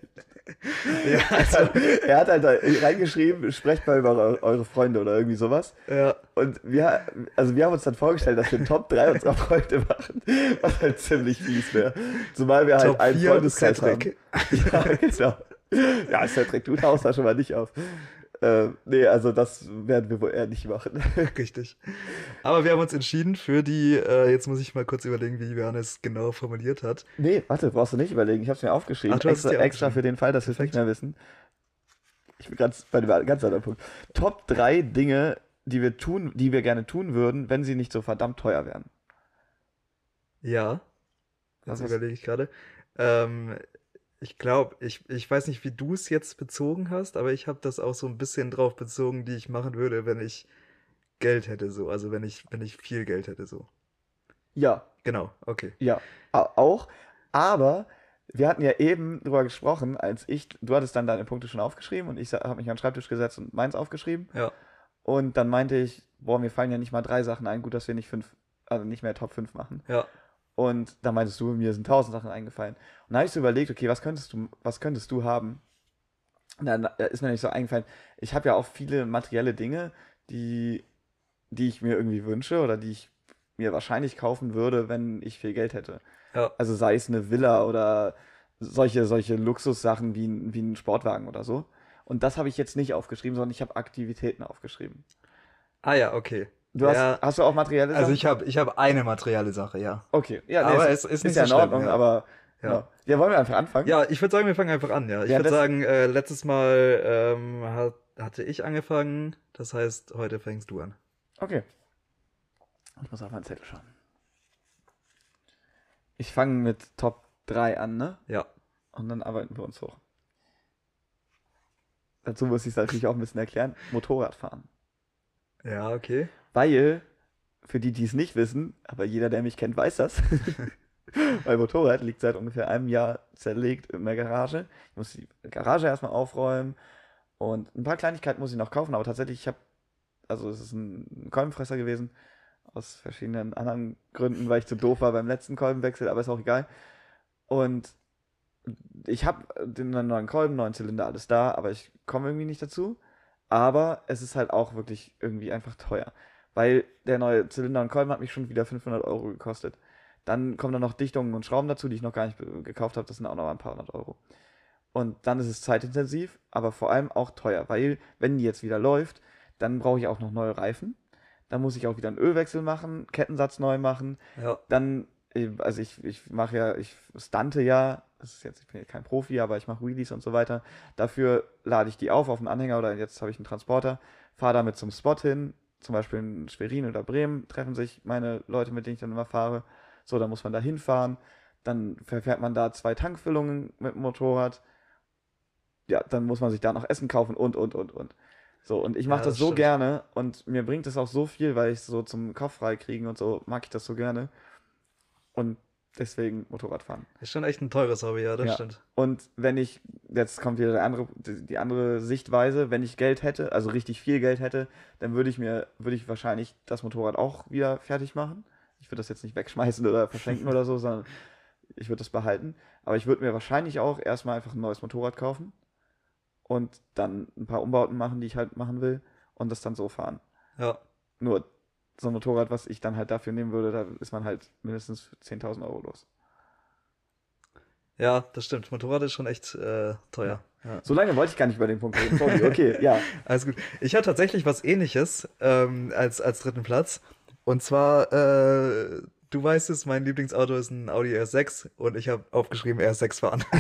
Ja, also, er hat halt da reingeschrieben, sprecht mal über eu- eure Freunde oder irgendwie sowas. ja, Und wir, also wir haben uns dann vorgestellt, dass wir ein Top 3 unserer Freunde machen, was halt ziemlich fies wäre. Zumal wir halt Top einen 4 Freundeskreis haben. Ja, genau. Ja, Cedric, du tauchst da schon mal nicht auf. Äh, nee, also das werden wir wohl eher nicht machen. *laughs* Richtig. Aber wir haben uns entschieden für die, äh, jetzt muss ich mal kurz überlegen, wie Johannes es genau formuliert hat. Nee, warte, brauchst du nicht überlegen. Ich habe es mir aufgeschrieben. Ach, du extra, dir extra für den Fall, dass wir es nicht mehr wissen. Ich bin ganz bei einem ganz anderen Punkt. Top 3 Dinge, die wir tun, die wir gerne tun würden, wenn sie nicht so verdammt teuer wären. Ja, das überlege ich gerade. Ähm, ich glaube, ich, ich weiß nicht, wie du es jetzt bezogen hast, aber ich habe das auch so ein bisschen drauf bezogen, die ich machen würde, wenn ich Geld hätte, so. Also wenn ich, wenn ich viel Geld hätte, so. Ja, Genau, okay. Ja, au- auch. Aber wir hatten ja eben drüber gesprochen, als ich, du hattest dann deine Punkte schon aufgeschrieben und ich habe mich an den Schreibtisch gesetzt und meins aufgeschrieben. Ja, Und dann meinte ich, boah, mir fallen ja nicht mal drei Sachen ein, gut, dass wir nicht fünf, also nicht mehr Top 5 machen. ja, Und da meintest du, mir sind tausend Sachen eingefallen. Und da habe ich so überlegt, okay, was könntest du, was könntest du haben? Und dann äh, ist mir nicht so eingefallen, ich habe ja auch viele materielle Dinge, die, die ich mir irgendwie wünsche oder die ich mir wahrscheinlich kaufen würde, wenn ich viel Geld hätte. Ja. Also sei es eine Villa oder solche, solche Luxussachen wie, wie ein Sportwagen oder so. Und das habe ich jetzt nicht aufgeschrieben, sondern ich habe Aktivitäten aufgeschrieben. Ah ja, okay. Du hast, Ja. hast du auch materielle Sachen? Also ich habe ich hab eine materielle Sache, ja. Okay, ja, Aber es es ist nicht ja in so schlimm, Ordnung, ja. aber Ja. ja. ja, wollen wir einfach anfangen? Ja, ich würde sagen, wir fangen einfach an, ja. Ich würde sagen, äh, letztes Mal ähm, hat, hatte ich angefangen, das heißt, heute fängst du an. Okay. Ich muss auf meinen Zettel schauen. Ich fange mit Top 3 an, ne? Ja. Und dann arbeiten wir uns hoch. Dazu muss ich es natürlich auch ein bisschen erklären. Motorradfahren. Ja, okay. Weil, für die, die es nicht wissen, aber jeder, der mich kennt, weiß das. *laughs* Mein Motorrad liegt seit ungefähr einem Jahr zerlegt in der Garage. Ich muss die Garage erstmal aufräumen und ein paar Kleinigkeiten muss ich noch kaufen, aber tatsächlich, ich habe, also es ist ein Kolbenfresser gewesen, aus verschiedenen anderen Gründen, weil ich zu doof war beim letzten Kolbenwechsel, aber ist auch egal. Und ich habe den neuen Kolben, neuen Zylinder, alles da, aber ich komme irgendwie nicht dazu. Aber es ist halt auch wirklich irgendwie einfach teuer. Weil der neue Zylinder und Kolben hat mich schon wieder 500 Euro gekostet. Dann kommen da noch Dichtungen und Schrauben dazu, die ich noch gar nicht gekauft habe. Das sind auch noch mal ein paar hundert Euro. Und dann ist es zeitintensiv, aber vor allem auch teuer. Weil, wenn die jetzt wieder läuft, dann brauche ich auch noch neue Reifen. Dann muss ich auch wieder einen Ölwechsel machen, Kettensatz neu machen. Ja. Dann, äh, also ich, ich mache ja, ich stante ja, das ist jetzt, ich bin ja kein Profi, aber ich mache Wheelies und so weiter. Dafür lade ich die auf auf einen Anhänger oder jetzt habe ich einen Transporter, fahre damit zum Spot hin, zum Beispiel in Schwerin oder Bremen treffen sich meine Leute, mit denen ich dann immer fahre. So, dann muss man da hinfahren, dann verfährt man da zwei Tankfüllungen mit dem Motorrad. Ja, dann muss man sich da noch Essen kaufen und, und, und, und. So, und ich mache Ja, das, das so stimmt. gerne und mir bringt es auch so viel, weil ich so zum Kopf frei kriegen und so mag ich das so gerne. Und deswegen Motorradfahren. Ist schon echt ein teures Hobby, ja, das Ja. stimmt. Und wenn ich, jetzt kommt wieder der andere, die, die andere Sichtweise, wenn ich Geld hätte, also richtig viel Geld hätte, dann würde ich mir, würde ich wahrscheinlich das Motorrad auch wieder fertig machen. Ich würde das jetzt nicht wegschmeißen oder verschenken oder so, sondern ich würde das behalten. Aber ich würde mir wahrscheinlich auch erstmal einfach ein neues Motorrad kaufen und dann ein paar Umbauten machen, die ich halt machen will und das dann so fahren. Ja. Nur so ein Motorrad, was ich dann halt dafür nehmen würde, da ist man halt mindestens 10.000 Euro los. Ja, das stimmt. Motorrad ist schon echt äh, teuer. Ja. So lange wollte ich gar nicht über den Punkt reden. Sorry, okay, ja. *laughs* Alles gut. Ich hatte tatsächlich was ähnliches ähm, als, als dritten Platz. Und zwar, äh, du weißt es, mein Lieblingsauto ist ein Audi R6 und ich habe aufgeschrieben RS6 fahren. *laughs*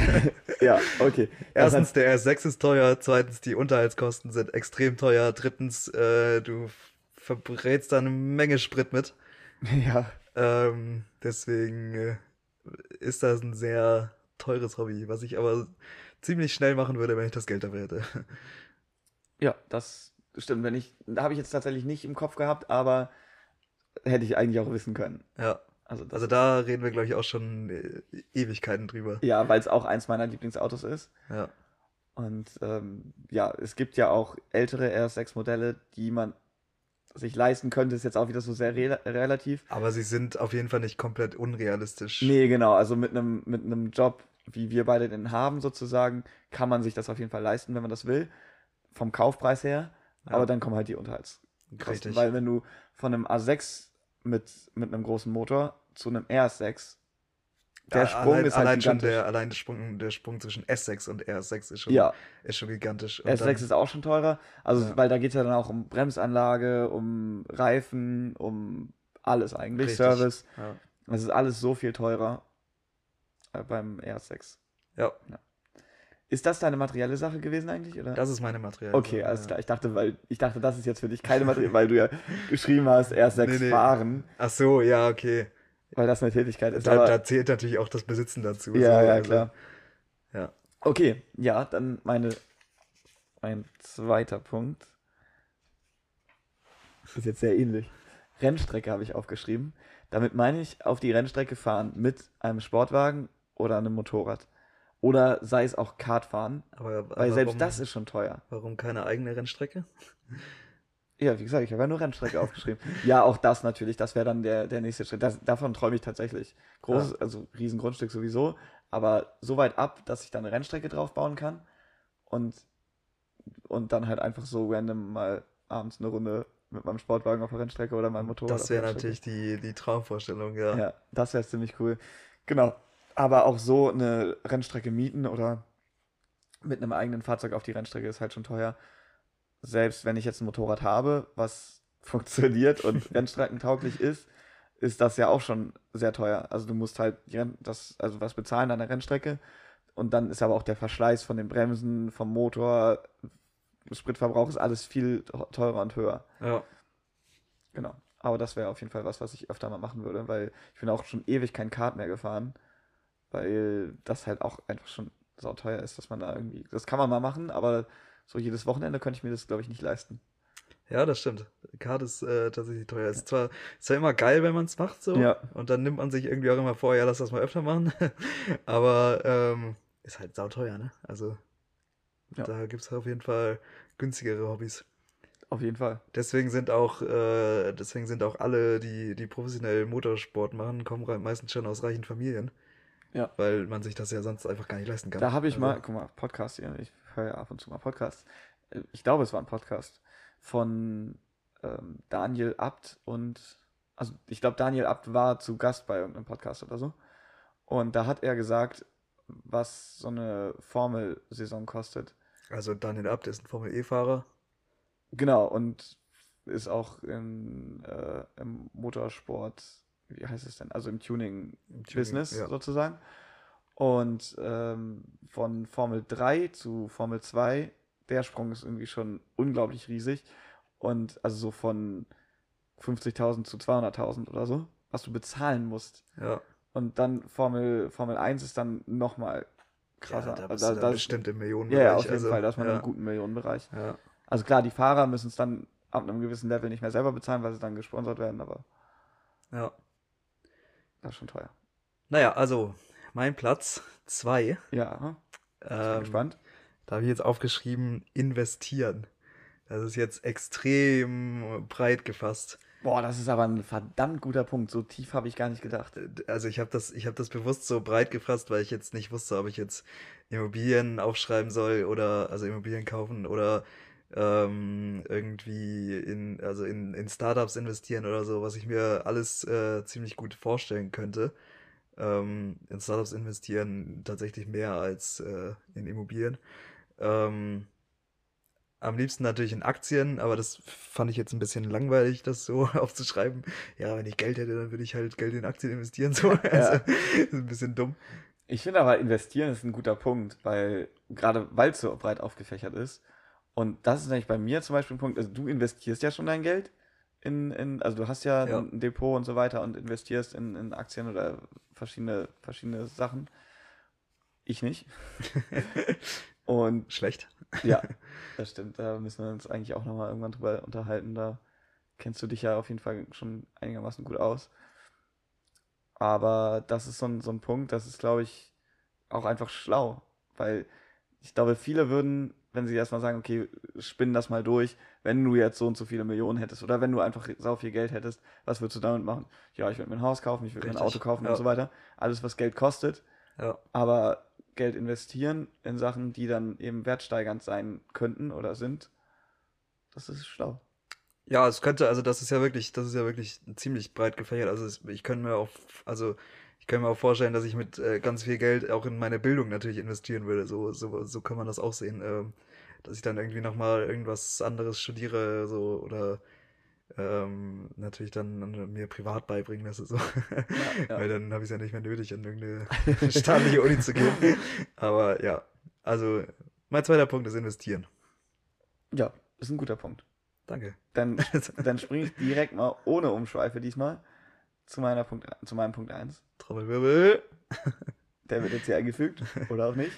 Ja, okay. Erstens, der RS6 ist teuer. Zweitens, die Unterhaltskosten sind extrem teuer. Drittens, äh, du verbrätst da eine Menge Sprit mit. *laughs* ja, Ähm, deswegen äh, ist das ein sehr teures Hobby, was ich aber ziemlich schnell machen würde, wenn ich das Geld dafür hätte. ja, das stimmt. Wenn ich, habe ich jetzt tatsächlich nicht im Kopf gehabt, aber hätte ich eigentlich auch wissen können. Ja, Also, also da reden wir, glaube ich, auch schon äh, Ewigkeiten drüber. ja, weil es auch eins meiner Lieblingsautos ist. Ja, Und ähm, ja, es gibt ja auch ältere RS6-Modelle, die man sich leisten könnte, ist jetzt auch wieder so sehr rela relativ. aber sie sind auf jeden Fall nicht komplett unrealistisch. Nee, genau, also mit einem mit einem Job, wie wir beide den haben sozusagen, kann man sich das auf jeden Fall leisten, wenn man das will, vom Kaufpreis her. Ja. Aber dann kommen halt die Unterhaltskosten. Richtig. Weil wenn du von einem A6 mit, mit einem großen Motor zu einem RS6, der Ja, Sprung allein, ist halt allein schon gigantisch. der, allein der Sprung, der Sprung zwischen S6 und RS6 ist schon, ja, ist schon gigantisch. Und S6 dann- ist auch schon teurer. Also, Ja. weil da geht es ja dann auch um Bremsanlage, um Reifen, um alles eigentlich, Richtig. Service. ja. Das ist alles so viel teurer äh, beim RS6. ja, Ist das deine materielle Sache gewesen eigentlich? Oder? das ist meine Material. okay, alles ja. klar. Ich dachte, weil ich dachte, das ist jetzt für dich keine Materie, weil du ja *laughs* geschrieben hast, RS6 Nee, nee. fahren, Ach so, ja, okay. Weil das eine Tätigkeit ist. Da, aber, da zählt natürlich auch das Besitzen dazu. ja, so, ja, also, klar. Ja. Okay, ja, dann meine mein zweiter Punkt ist jetzt sehr ähnlich. Rennstrecke habe ich aufgeschrieben. Damit meine ich auf die Rennstrecke fahren mit einem Sportwagen oder einem Motorrad. Oder sei es auch Kart fahren, Aber, aber weil selbst warum, das ist schon teuer. Warum keine eigene Rennstrecke? Ja, wie gesagt, ich habe ja nur Rennstrecke aufgeschrieben. Ja, auch das natürlich, das wäre dann der, der nächste Schritt. Das, davon träume ich tatsächlich. Großes, Ja. also Riesengrundstück sowieso, aber so weit ab, dass ich dann eine Rennstrecke drauf bauen kann und, und dann halt einfach so random mal abends eine Runde mit meinem Sportwagen auf der Rennstrecke oder meinem Motorrad. Das wäre natürlich die, die Traumvorstellung, ja. Ja, das wäre ziemlich cool. Genau. Aber auch so eine Rennstrecke mieten oder mit einem eigenen Fahrzeug auf die Rennstrecke ist halt schon teuer. Selbst wenn ich jetzt ein Motorrad habe, was *laughs* funktioniert und *laughs* rennstreckentauglich ist, ist das ja auch schon sehr teuer. Also du musst halt das, also was bezahlen an der Rennstrecke und dann ist aber auch der Verschleiß von den Bremsen, vom Motor, Spritverbrauch ist alles viel teurer und höher. Ja. Genau. Aber das wäre auf jeden Fall was, was ich öfter mal machen würde, weil ich bin auch schon ewig kein Kart mehr gefahren, weil das halt auch einfach schon sauteuer ist, dass man da irgendwie, das kann man mal machen, aber so jedes Wochenende könnte ich mir das, glaube ich, nicht leisten. Ja, das stimmt. Card ist äh, tatsächlich teuer. Ist zwar, ist zwar immer geil, wenn man es macht, so. Ja. Und dann nimmt man sich irgendwie auch immer vor, ja, lass das mal öfter machen. *laughs* Aber ähm, ist halt sauteuer, ne? Also Ja. da gibt es auf jeden Fall günstigere Hobbys. Auf jeden Fall. Deswegen sind auch, äh, deswegen sind auch alle, die, die professionell Motorsport machen, kommen meistens schon aus reichen Familien. Ja. Weil man sich das ja sonst einfach gar nicht leisten kann. Da habe ich Also, mal, guck mal, Podcast hier, ich höre ja ab und zu mal Podcasts. Äh, Ich glaube, es war ein Podcast von ähm, Daniel Abt und, also ich glaube, Daniel Abt war zu Gast bei irgendeinem Podcast oder so. Und da hat er gesagt, was so eine Formelsaison kostet. Also Daniel Abt ist ein Formel-E-Fahrer. Genau, und ist auch in, äh, im Motorsport, wie heißt es denn? Also im Im Tuning, Tuning-Business ja. sozusagen. Und ähm, von Formel 3 zu Formel 2, der Sprung ist irgendwie schon unglaublich riesig. Und also so von 50.000 zu 200.000 oder so, was du bezahlen musst. Ja. Und dann Formel, Formel 1 ist dann nochmal krasser. Ja, da bist Also da- dann da- bestimmt im Millionenbereich. ja, auf jeden also, Fall, da ist man ja, im guten Millionenbereich. Ja. Also klar, die Fahrer müssen es dann ab einem gewissen Level nicht mehr selber bezahlen, weil sie dann gesponsert werden, aber ja. das ist schon teuer. Naja, also mein Platz 2. Ja, ich bin Ähm, gespannt. da habe ich jetzt aufgeschrieben, investieren. Das ist jetzt extrem breit gefasst. Boah, das ist aber ein verdammt guter Punkt. So tief habe ich gar nicht gedacht. Also ich habe das, ich habe das bewusst so breit gefasst, weil ich jetzt nicht wusste, ob ich jetzt Immobilien aufschreiben soll oder also Immobilien kaufen oder ähm, irgendwie in, also in, in Startups investieren oder so, was ich mir alles äh, ziemlich gut vorstellen könnte. Ähm, in Startups investieren tatsächlich mehr als äh, in Immobilien. Ähm, am liebsten natürlich in Aktien, aber das fand ich jetzt ein bisschen langweilig, das so *laughs* aufzuschreiben. Ja, wenn ich Geld hätte, dann würde ich halt Geld in Aktien investieren. So. *laughs* Also, ist ein bisschen dumm. Ich finde aber, investieren ist ein guter Punkt, weil gerade weil es so breit aufgefächert ist. Und das ist nämlich bei mir zum Beispiel ein Punkt, also du investierst ja schon dein Geld in, in also du hast ja, Ja. ein Depot und so weiter und investierst in, in Aktien oder verschiedene, verschiedene Sachen. Ich nicht. *laughs* Und Schlecht. Ja, *laughs* das stimmt. Da müssen wir uns eigentlich auch nochmal irgendwann drüber unterhalten. Da kennst du dich ja auf jeden Fall schon einigermaßen gut aus. Aber das ist so ein, so ein Punkt, das ist, glaube ich, auch einfach schlau. Weil ich glaube, viele würden, wenn sie erstmal sagen, okay, spinn das mal durch, wenn du jetzt so und so viele Millionen hättest oder wenn du einfach sau viel Geld hättest, was würdest du damit machen? Ja, ich würde mir ein Haus kaufen, ich würde mir ein Auto kaufen ja. und so weiter. Alles, was Geld kostet Ja. aber Geld investieren in Sachen, die dann eben wertsteigernd sein könnten oder sind, das ist schlau. Ja, es könnte, also das ist ja wirklich, das ist ja wirklich ziemlich breit gefächert. Also ich könnte mir auch, also ich könnte mir auch vorstellen, dass ich mit äh, ganz viel Geld auch in meine Bildung natürlich investieren würde. So, so, so kann man das auch sehen. Ähm, dass ich dann irgendwie nochmal irgendwas anderes studiere, so oder ähm, natürlich dann mir privat beibringen lasse. So. ja. Weil dann habe ich es ja nicht mehr nötig, an irgendeine *laughs* staatliche Uni zu gehen. Aber ja, also mein zweiter Punkt ist investieren. Ja, ist ein guter Punkt. Danke. Dann, *laughs* dann springe ich direkt mal ohne Umschweife diesmal zu, meiner Punkt, zu meinem Punkt 1. Trommelwirbel. *laughs* Der wird jetzt hier eingefügt oder auch nicht.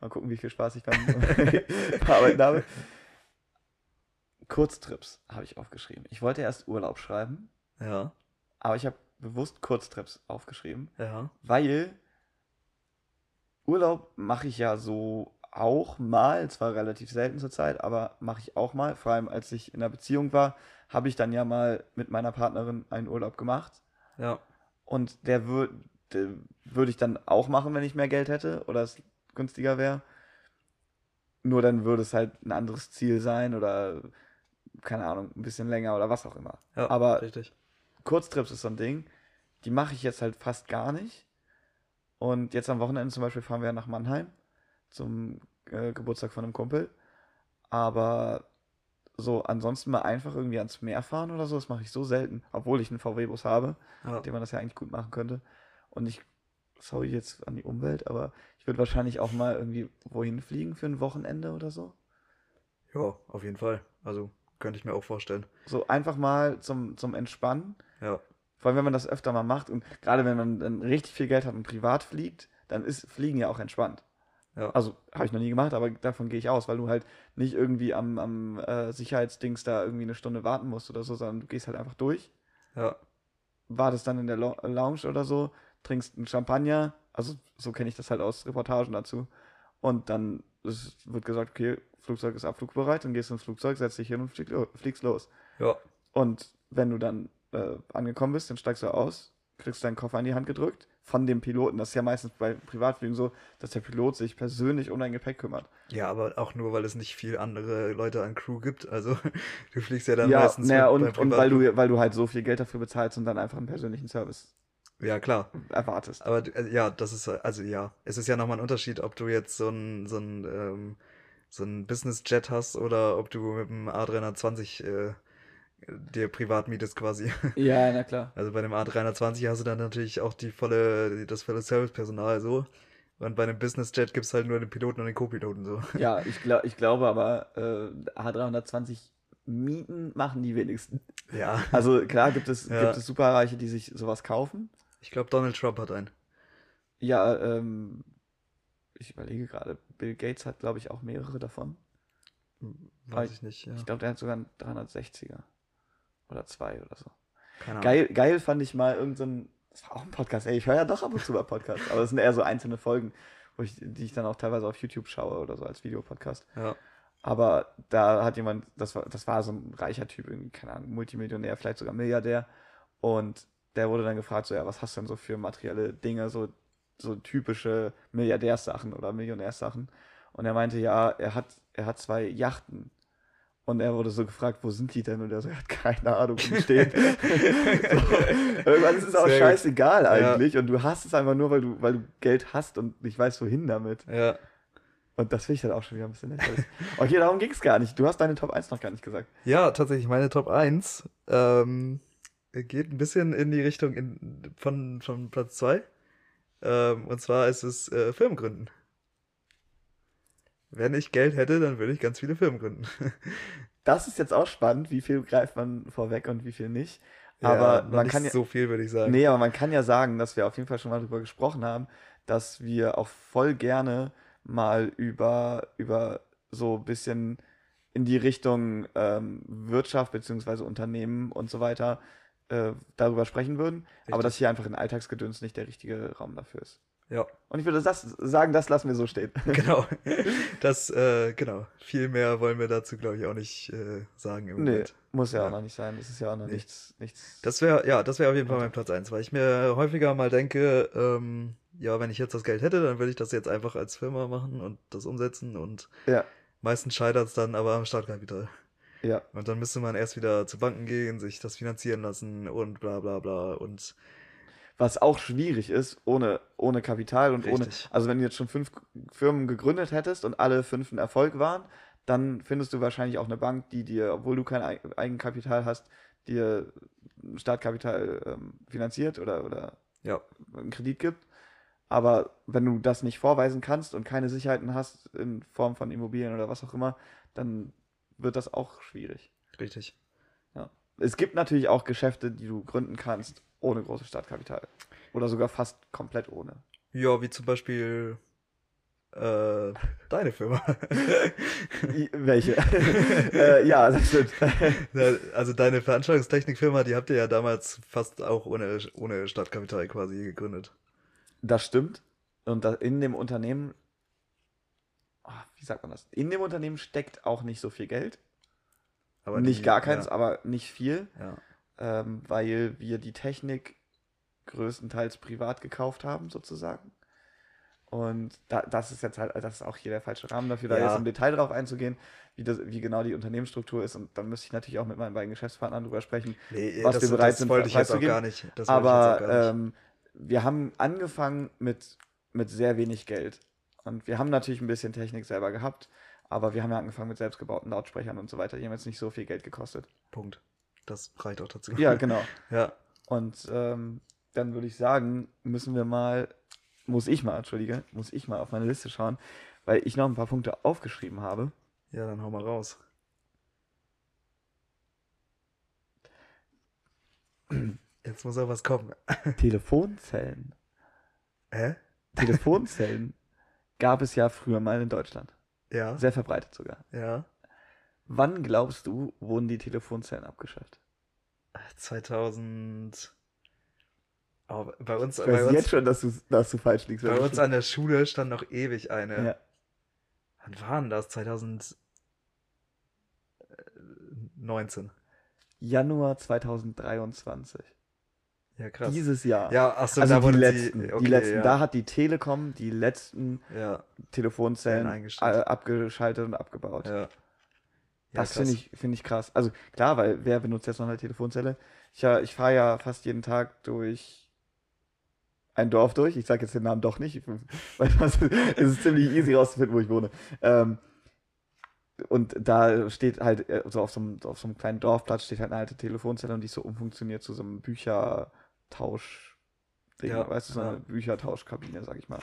Mal gucken, wie viel Spaß ich beim *laughs* Bearbeiten habe. Kurztrips habe ich aufgeschrieben. Ich wollte erst Urlaub schreiben, Ja, aber ich habe bewusst Kurztrips aufgeschrieben, ja. weil Urlaub mache ich ja so auch mal, zwar relativ selten zur Zeit, aber mache ich auch mal. Vor allem als ich in einer Beziehung war, habe ich dann ja mal mit meiner Partnerin einen Urlaub gemacht. Ja. Und der würde würde ich dann auch machen, wenn ich mehr Geld hätte oder es günstiger wäre. Nur dann würde es halt ein anderes Ziel sein oder keine Ahnung, ein bisschen länger oder was auch immer. Ja, Aber richtig. Kurztrips ist so ein Ding, die mache ich jetzt halt fast gar nicht. Und jetzt am Wochenende zum Beispiel fahren wir nach Mannheim zum äh, Geburtstag von einem Kumpel. Aber so ansonsten mal einfach irgendwie ans Meer fahren oder so, das mache ich so selten, obwohl ich einen VW-Bus habe, Ja. mit dem man das ja eigentlich gut machen könnte. Und ich, sorry jetzt an die Umwelt, aber ich würde wahrscheinlich auch mal irgendwie wohin fliegen für ein Wochenende oder so. ja, auf jeden Fall. Also könnte ich mir auch vorstellen. So einfach mal zum, zum Entspannen. Ja. Vor allem, wenn man das öfter mal macht und gerade wenn man dann richtig viel Geld hat und privat fliegt, dann ist Fliegen ja auch entspannt. Ja. Also habe ich noch nie gemacht, aber davon gehe ich aus, weil du halt nicht irgendwie am, am äh, Sicherheitsdings da irgendwie eine Stunde warten musst oder so, sondern du gehst halt einfach durch, Ja. wartest dann in der Lo Lounge oder so, trinkst einen Champagner, also so kenne ich das halt aus Reportagen dazu. Und dann wird gesagt, okay, Flugzeug ist abflugbereit, dann gehst du ins Flugzeug, setzt dich hin und flieg, lo- fliegst los. Ja. Und wenn du dann äh, angekommen bist, dann steigst du aus, kriegst deinen Koffer in die Hand gedrückt von dem Piloten. Das ist ja meistens bei Privatflügen so, dass der Pilot sich persönlich um dein Gepäck kümmert. Ja, aber auch nur, weil es nicht viel andere Leute an Crew gibt. Also *laughs* du fliegst ja dann ja, meistens mit- und, und weil, du, weil du halt so viel Geld dafür bezahlst und dann einfach einen persönlichen Service Ja, klar. erwartest. Aber äh, ja, das ist, also ja, es ist ja nochmal ein Unterschied, ob du jetzt so ein, so ein, ähm, so ein Business-Jet hast oder ob du mit dem A320 äh, dir privat mietest quasi. *laughs* Ja, na klar. Also bei dem A320 hast du dann natürlich auch die volle, das volle Servicepersonal so. Und bei einem Business-Jet gibt es halt nur den Piloten und den Co-Piloten so. Ja, *laughs* ich, glaub, ich glaube aber, äh, H320 Mieten machen die wenigsten. Ja, Also klar gibt es, *laughs* Ja. gibt es Superreiche, die sich sowas kaufen. Ich glaube Donald Trump hat einen. Ja, ähm, ich überlege gerade, Bill Gates hat, glaube ich, auch mehrere davon. Weiß ich- ich nicht, ja. Ich glaube, der hat sogar einen 360er. Oder zwei oder so. Keine Ahnung. Geil, geil fand ich mal irgendein, das war auch ein Podcast, ey, ich höre ja doch ab und zu mal Podcasts, aber es sind eher so einzelne Folgen, wo ich, die ich dann auch teilweise auf YouTube schaue oder so als Videopodcast. Ja, Aber da hat jemand, das war, das war so ein reicher Typ, irgendwie, keine Ahnung, Multimillionär, vielleicht sogar Milliardär. Und der wurde dann gefragt, so, ja, was hast du denn so für materielle Dinge, so, so typische Milliardärssachen oder Millionärsachen? Und er meinte, ja, er hat, er hat zwei Yachten. Und er wurde so gefragt, wo sind die denn? Und er so, er hat keine Ahnung, wo die stehen. *laughs* so, irgendwann ist es auch Sehr gut. scheißegal Ja. eigentlich. Und du hast es einfach nur, weil du, weil du Geld hast und nicht weißt, wohin damit. ja. Und das finde ich dann auch schon wieder ein bisschen lächerlich. Okay, darum ging es gar nicht. Du hast deine Top 1 noch gar nicht gesagt. Ja, tatsächlich, meine Top 1 ähm, geht ein bisschen in die Richtung in, von, von Platz 2. Ähm, und zwar ist es äh, Firmengründen. Wenn ich Geld hätte, dann würde ich ganz viele Firmen gründen. *laughs* Das ist jetzt auch spannend, wie viel greift man vorweg und wie viel nicht. Ja, Aber noch man nicht kann ja, so viel, würde ich sagen. nee, aber man kann ja sagen, dass wir auf jeden Fall schon mal darüber gesprochen haben, dass wir auch voll gerne mal über, über so ein bisschen in die Richtung ähm, Wirtschaft beziehungsweise Unternehmen und so weiter äh, darüber sprechen würden. Aber Richtig. dass hier einfach in Alltagsgedöns nicht der richtige Raum dafür ist. Ja, Und ich würde das sagen, das lassen wir so stehen. *laughs* genau. Das, äh, genau. Viel mehr wollen wir dazu, glaube ich, auch nicht äh, sagen im Nee, Moment. muss ja, Ja. auch noch nicht sein. Das ist ja auch noch Nee. nichts, nichts. Das wäre, ja, das wäre auf jeden Fall mein Platz 1, weil ich mir häufiger mal denke, ähm, ja, wenn ich jetzt das Geld hätte, dann würde ich das jetzt einfach als Firma machen und das umsetzen und Ja, meistens scheitert es dann aber am Startkapital. Ja. Und dann müsste man erst wieder zu Banken gehen, sich das finanzieren lassen und bla bla bla und Was auch schwierig ist, ohne, ohne Kapital und ohne. Richtig. Also, wenn du jetzt schon fünf Firmen gegründet hättest und alle fünf ein Erfolg waren, dann findest du wahrscheinlich auch eine Bank, die dir, obwohl du kein Eig- Eigenkapital hast, dir Startkapital ähm, finanziert oder, oder ja, einen Kredit gibt. Aber wenn du das nicht vorweisen kannst und keine Sicherheiten hast in Form von Immobilien oder was auch immer, dann wird das auch schwierig. richtig. Es gibt natürlich auch Geschäfte, die du gründen kannst ohne großes Startkapital. Oder sogar fast komplett ohne. Ja, wie zum Beispiel äh, deine Firma. Welche? *laughs* äh, ja, das stimmt. Ja, Also deine Veranstaltungstechnikfirma, die habt ihr ja damals fast auch ohne, ohne Startkapital quasi gegründet. Das stimmt. Und in dem Unternehmen, wie sagt man das? In dem Unternehmen steckt auch nicht so viel Geld. Aber nicht die- gar keins, Ja, aber nicht viel, ja. ähm, weil wir die Technik größtenteils privat gekauft haben, sozusagen. Und da, das ist jetzt halt, das ist auch hier der falsche Rahmen dafür, da Ja. jetzt im Detail drauf einzugehen, wie, das, wie genau die Unternehmensstruktur ist. Und dann müsste ich natürlich auch mit meinen beiden Geschäftspartnern drüber sprechen. Nee, was das, wir bereit das sind, wollte ich jetzt auch gar nicht. Das wollte ich Aber gar nicht. ähm, wir haben angefangen mit, mit sehr wenig Geld. Und wir haben natürlich ein bisschen Technik selber gehabt, aber wir haben ja angefangen mit selbstgebauten Lautsprechern und so weiter. Die haben jetzt nicht so viel Geld gekostet. Punkt. Das reicht auch dazu. Ja, genau. *laughs* Ja. Und ähm, dann würde ich sagen, müssen wir mal, muss ich mal, entschuldige, muss ich mal auf meine Liste schauen, weil ich noch ein paar Punkte aufgeschrieben habe. ja, dann hau mal raus. *clears throat* Jetzt muss auch was kommen. *laughs* Telefonzellen. Hä? Telefonzellen *laughs* gab es ja früher mal in Deutschland. Ja. Sehr verbreitet sogar. Ja. Wann glaubst du, wurden die Telefonzellen abgeschafft? 2000. Oh, bei uns, Ich bei weiß uns, jetzt schon, dass du, dass du falsch liegst. bei uns an der Schule stand noch ewig eine. ja. Wann war denn das? 2019. Januar 2023. Ja, krass. Dieses Jahr. ja, achso, also da die letzten, sie. Okay, die letzten, ja. da hat die Telekom die letzten ja, Telefonzellen äh, abgeschaltet und abgebaut. ja. das finde ich, finde ich krass. Also klar, weil wer benutzt jetzt noch eine Telefonzelle? Ich, ich fahre ja fast jeden Tag durch ein Dorf durch. Ich sage jetzt den Namen doch nicht, *laughs* weil es ist ziemlich easy rauszufinden, wo ich wohne. Ähm, und da steht halt, äh, so auf so, einem, auf so einem kleinen Dorfplatz steht halt eine alte Telefonzelle und die ist so umfunktioniert zu so einem Büchertausch. Ding, Ja, weißt du, so eine ja. Büchertauschkabine, sag ich mal.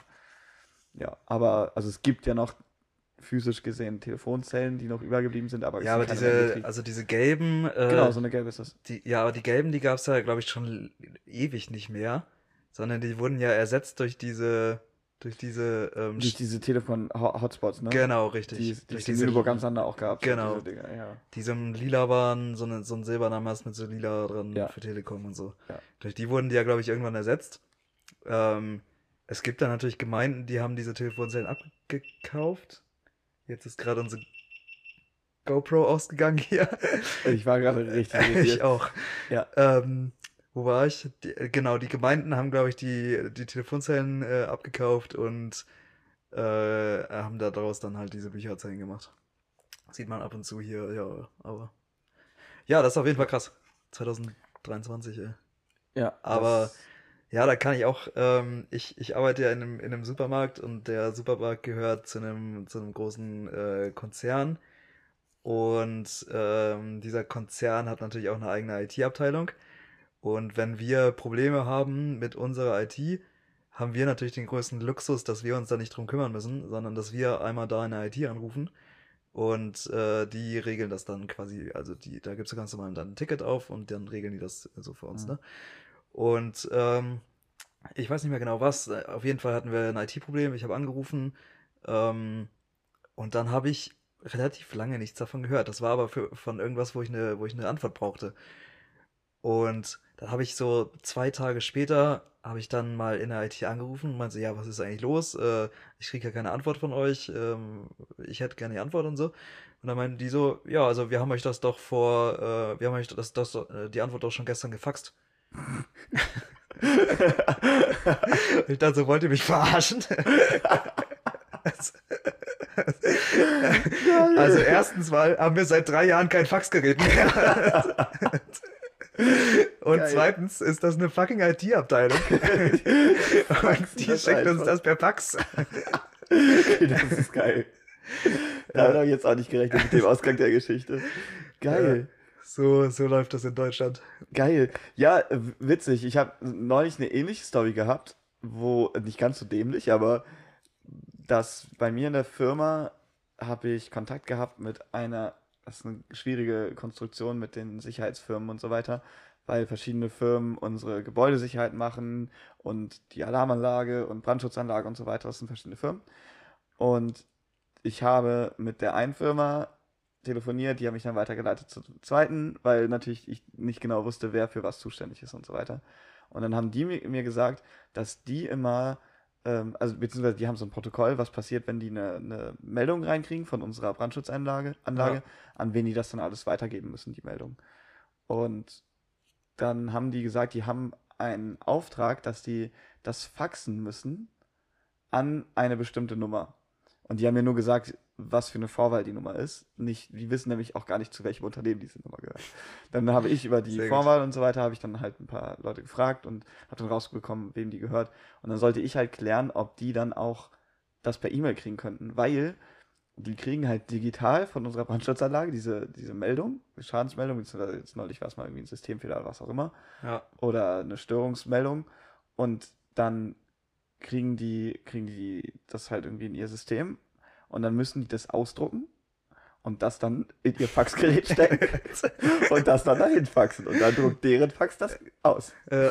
Ja, aber also es gibt ja noch physisch gesehen Telefonzellen, die noch übergeblieben sind, aber es Ja, aber diese, also diese gelben, äh, Genau, so eine gelbe ist das. die, ja, aber die gelben, die gab es ja, glaube ich, schon ewig nicht mehr, sondern die wurden ja ersetzt durch diese, durch diese, ähm, Durch diese Telefon-Hotspots, ne? genau, richtig, Die, die durch diese, Lüneburg am Sander auch gab. Genau. Diese Dinger, ja. die so im lila waren, so, eine, so ein silberner Mast mit so lila dran Ja. für Telekom und so. Ja. Durch die wurden die ja, glaube ich, irgendwann ersetzt. Ähm, es gibt da natürlich Gemeinden, die haben diese Telefonzellen abgekauft. Jetzt ist gerade unsere GoPro ausgegangen hier. Ich war gerade richtig *laughs* ich auch. Ja. Ähm, wo war ich? Die, äh, genau, die Gemeinden haben, glaube ich, die, die Telefonzellen äh, abgekauft und äh, haben daraus dann halt diese Bücherzellen gemacht. Sieht man ab und zu hier, ja, aber. Ja, das ist auf jeden Fall krass. 2023, ey. Ja, Aber das- ja, da kann ich auch, ähm, ich, ich arbeite ja in einem, in einem Supermarkt und der Supermarkt gehört zu einem, zu einem großen äh, Konzern. Und ähm, dieser Konzern hat natürlich auch eine eigene IT-Abteilung. Und wenn wir Probleme haben mit unserer IT, haben wir natürlich den größten Luxus, dass wir uns da nicht drum kümmern müssen, sondern dass wir einmal da in der IT anrufen und äh, die regeln das dann quasi, also die, da gibt es ganz normal dann ein Ticket auf und dann regeln die das so für uns, Mhm. ne? Und ähm, ich weiß nicht mehr genau was, auf jeden Fall hatten wir ein IT-Problem, ich habe angerufen ähm, und dann habe ich relativ lange nichts davon gehört. Das war aber für, von irgendwas, wo ich eine, wo ich eine Antwort brauchte. Und dann habe ich so zwei Tage später, habe ich dann mal in der IT angerufen und meinte, so, ja, was ist eigentlich los? Äh, ich kriege ja keine Antwort von euch. Ähm, ich hätte gerne die Antwort und so. Und dann meinten die so, ja, also wir haben euch das doch vor, äh, wir haben euch das, das, äh, die Antwort doch schon gestern gefaxt. *laughs* Ich dachte so, wollt ihr mich verarschen? also erstens mal haben wir seit drei Jahren kein Faxgerät mehr. *laughs* Und Geil. zweitens ist das eine fucking IT-Abteilung. *laughs* Und die schickt uns das per Fax. das ist geil. Da habe ich jetzt auch nicht gerechnet mit dem Ausgang der Geschichte. Geil. So, so läuft das in Deutschland. Geil. Ja, witzig. Ich habe neulich eine ähnliche Story gehabt, wo, nicht ganz so dämlich, aber dass bei mir in der Firma habe ich Kontakt gehabt mit einer, das ist eine schwierige Konstruktion mit den Sicherheitsfirmen und so weiter, weil verschiedene Firmen unsere Gebäudesicherheit machen und die Alarmanlage und Brandschutzanlage und so weiter, das sind verschiedene Firmen. Und ich habe mit der einen Firma telefoniert, die haben mich dann weitergeleitet zur zweiten, weil natürlich ich nicht genau wusste, wer für was zuständig ist und so weiter. Und dann haben die mi- mir gesagt, dass die immer ähm, also beziehungsweise die haben so ein Protokoll, was passiert, wenn die eine, eine Meldung reinkriegen von unserer Brandschutzanlage, Anlage, Ja. an wen die das dann alles weitergeben müssen, die Meldung. Und dann haben die gesagt, die haben einen Auftrag, dass die das faxen müssen an eine bestimmte Nummer. Und die haben mir nur gesagt, was für eine Vorwahl die Nummer ist. Nicht, die wissen nämlich auch gar nicht, zu welchem Unternehmen diese Nummer gehört. Dann habe ich über die Sehr gut. Vorwahl und so weiter, habe ich dann halt ein paar Leute gefragt und habe dann rausbekommen, wem die gehört. Und dann sollte ich halt klären, ob die dann auch das per E-Mail kriegen könnten, weil die kriegen halt digital von unserer Brandschutzanlage diese, diese Meldung, Schadensmeldung, beziehungsweise jetzt neulich war es mal irgendwie ein Systemfehler oder was auch immer, Ja. oder eine Störungsmeldung und dann kriegen die, kriegen die das halt irgendwie in ihr System und dann müssen die das ausdrucken und das dann in ihr Faxgerät stecken *laughs* und das dann dahin faxen und dann druckt deren Fax das aus. äh,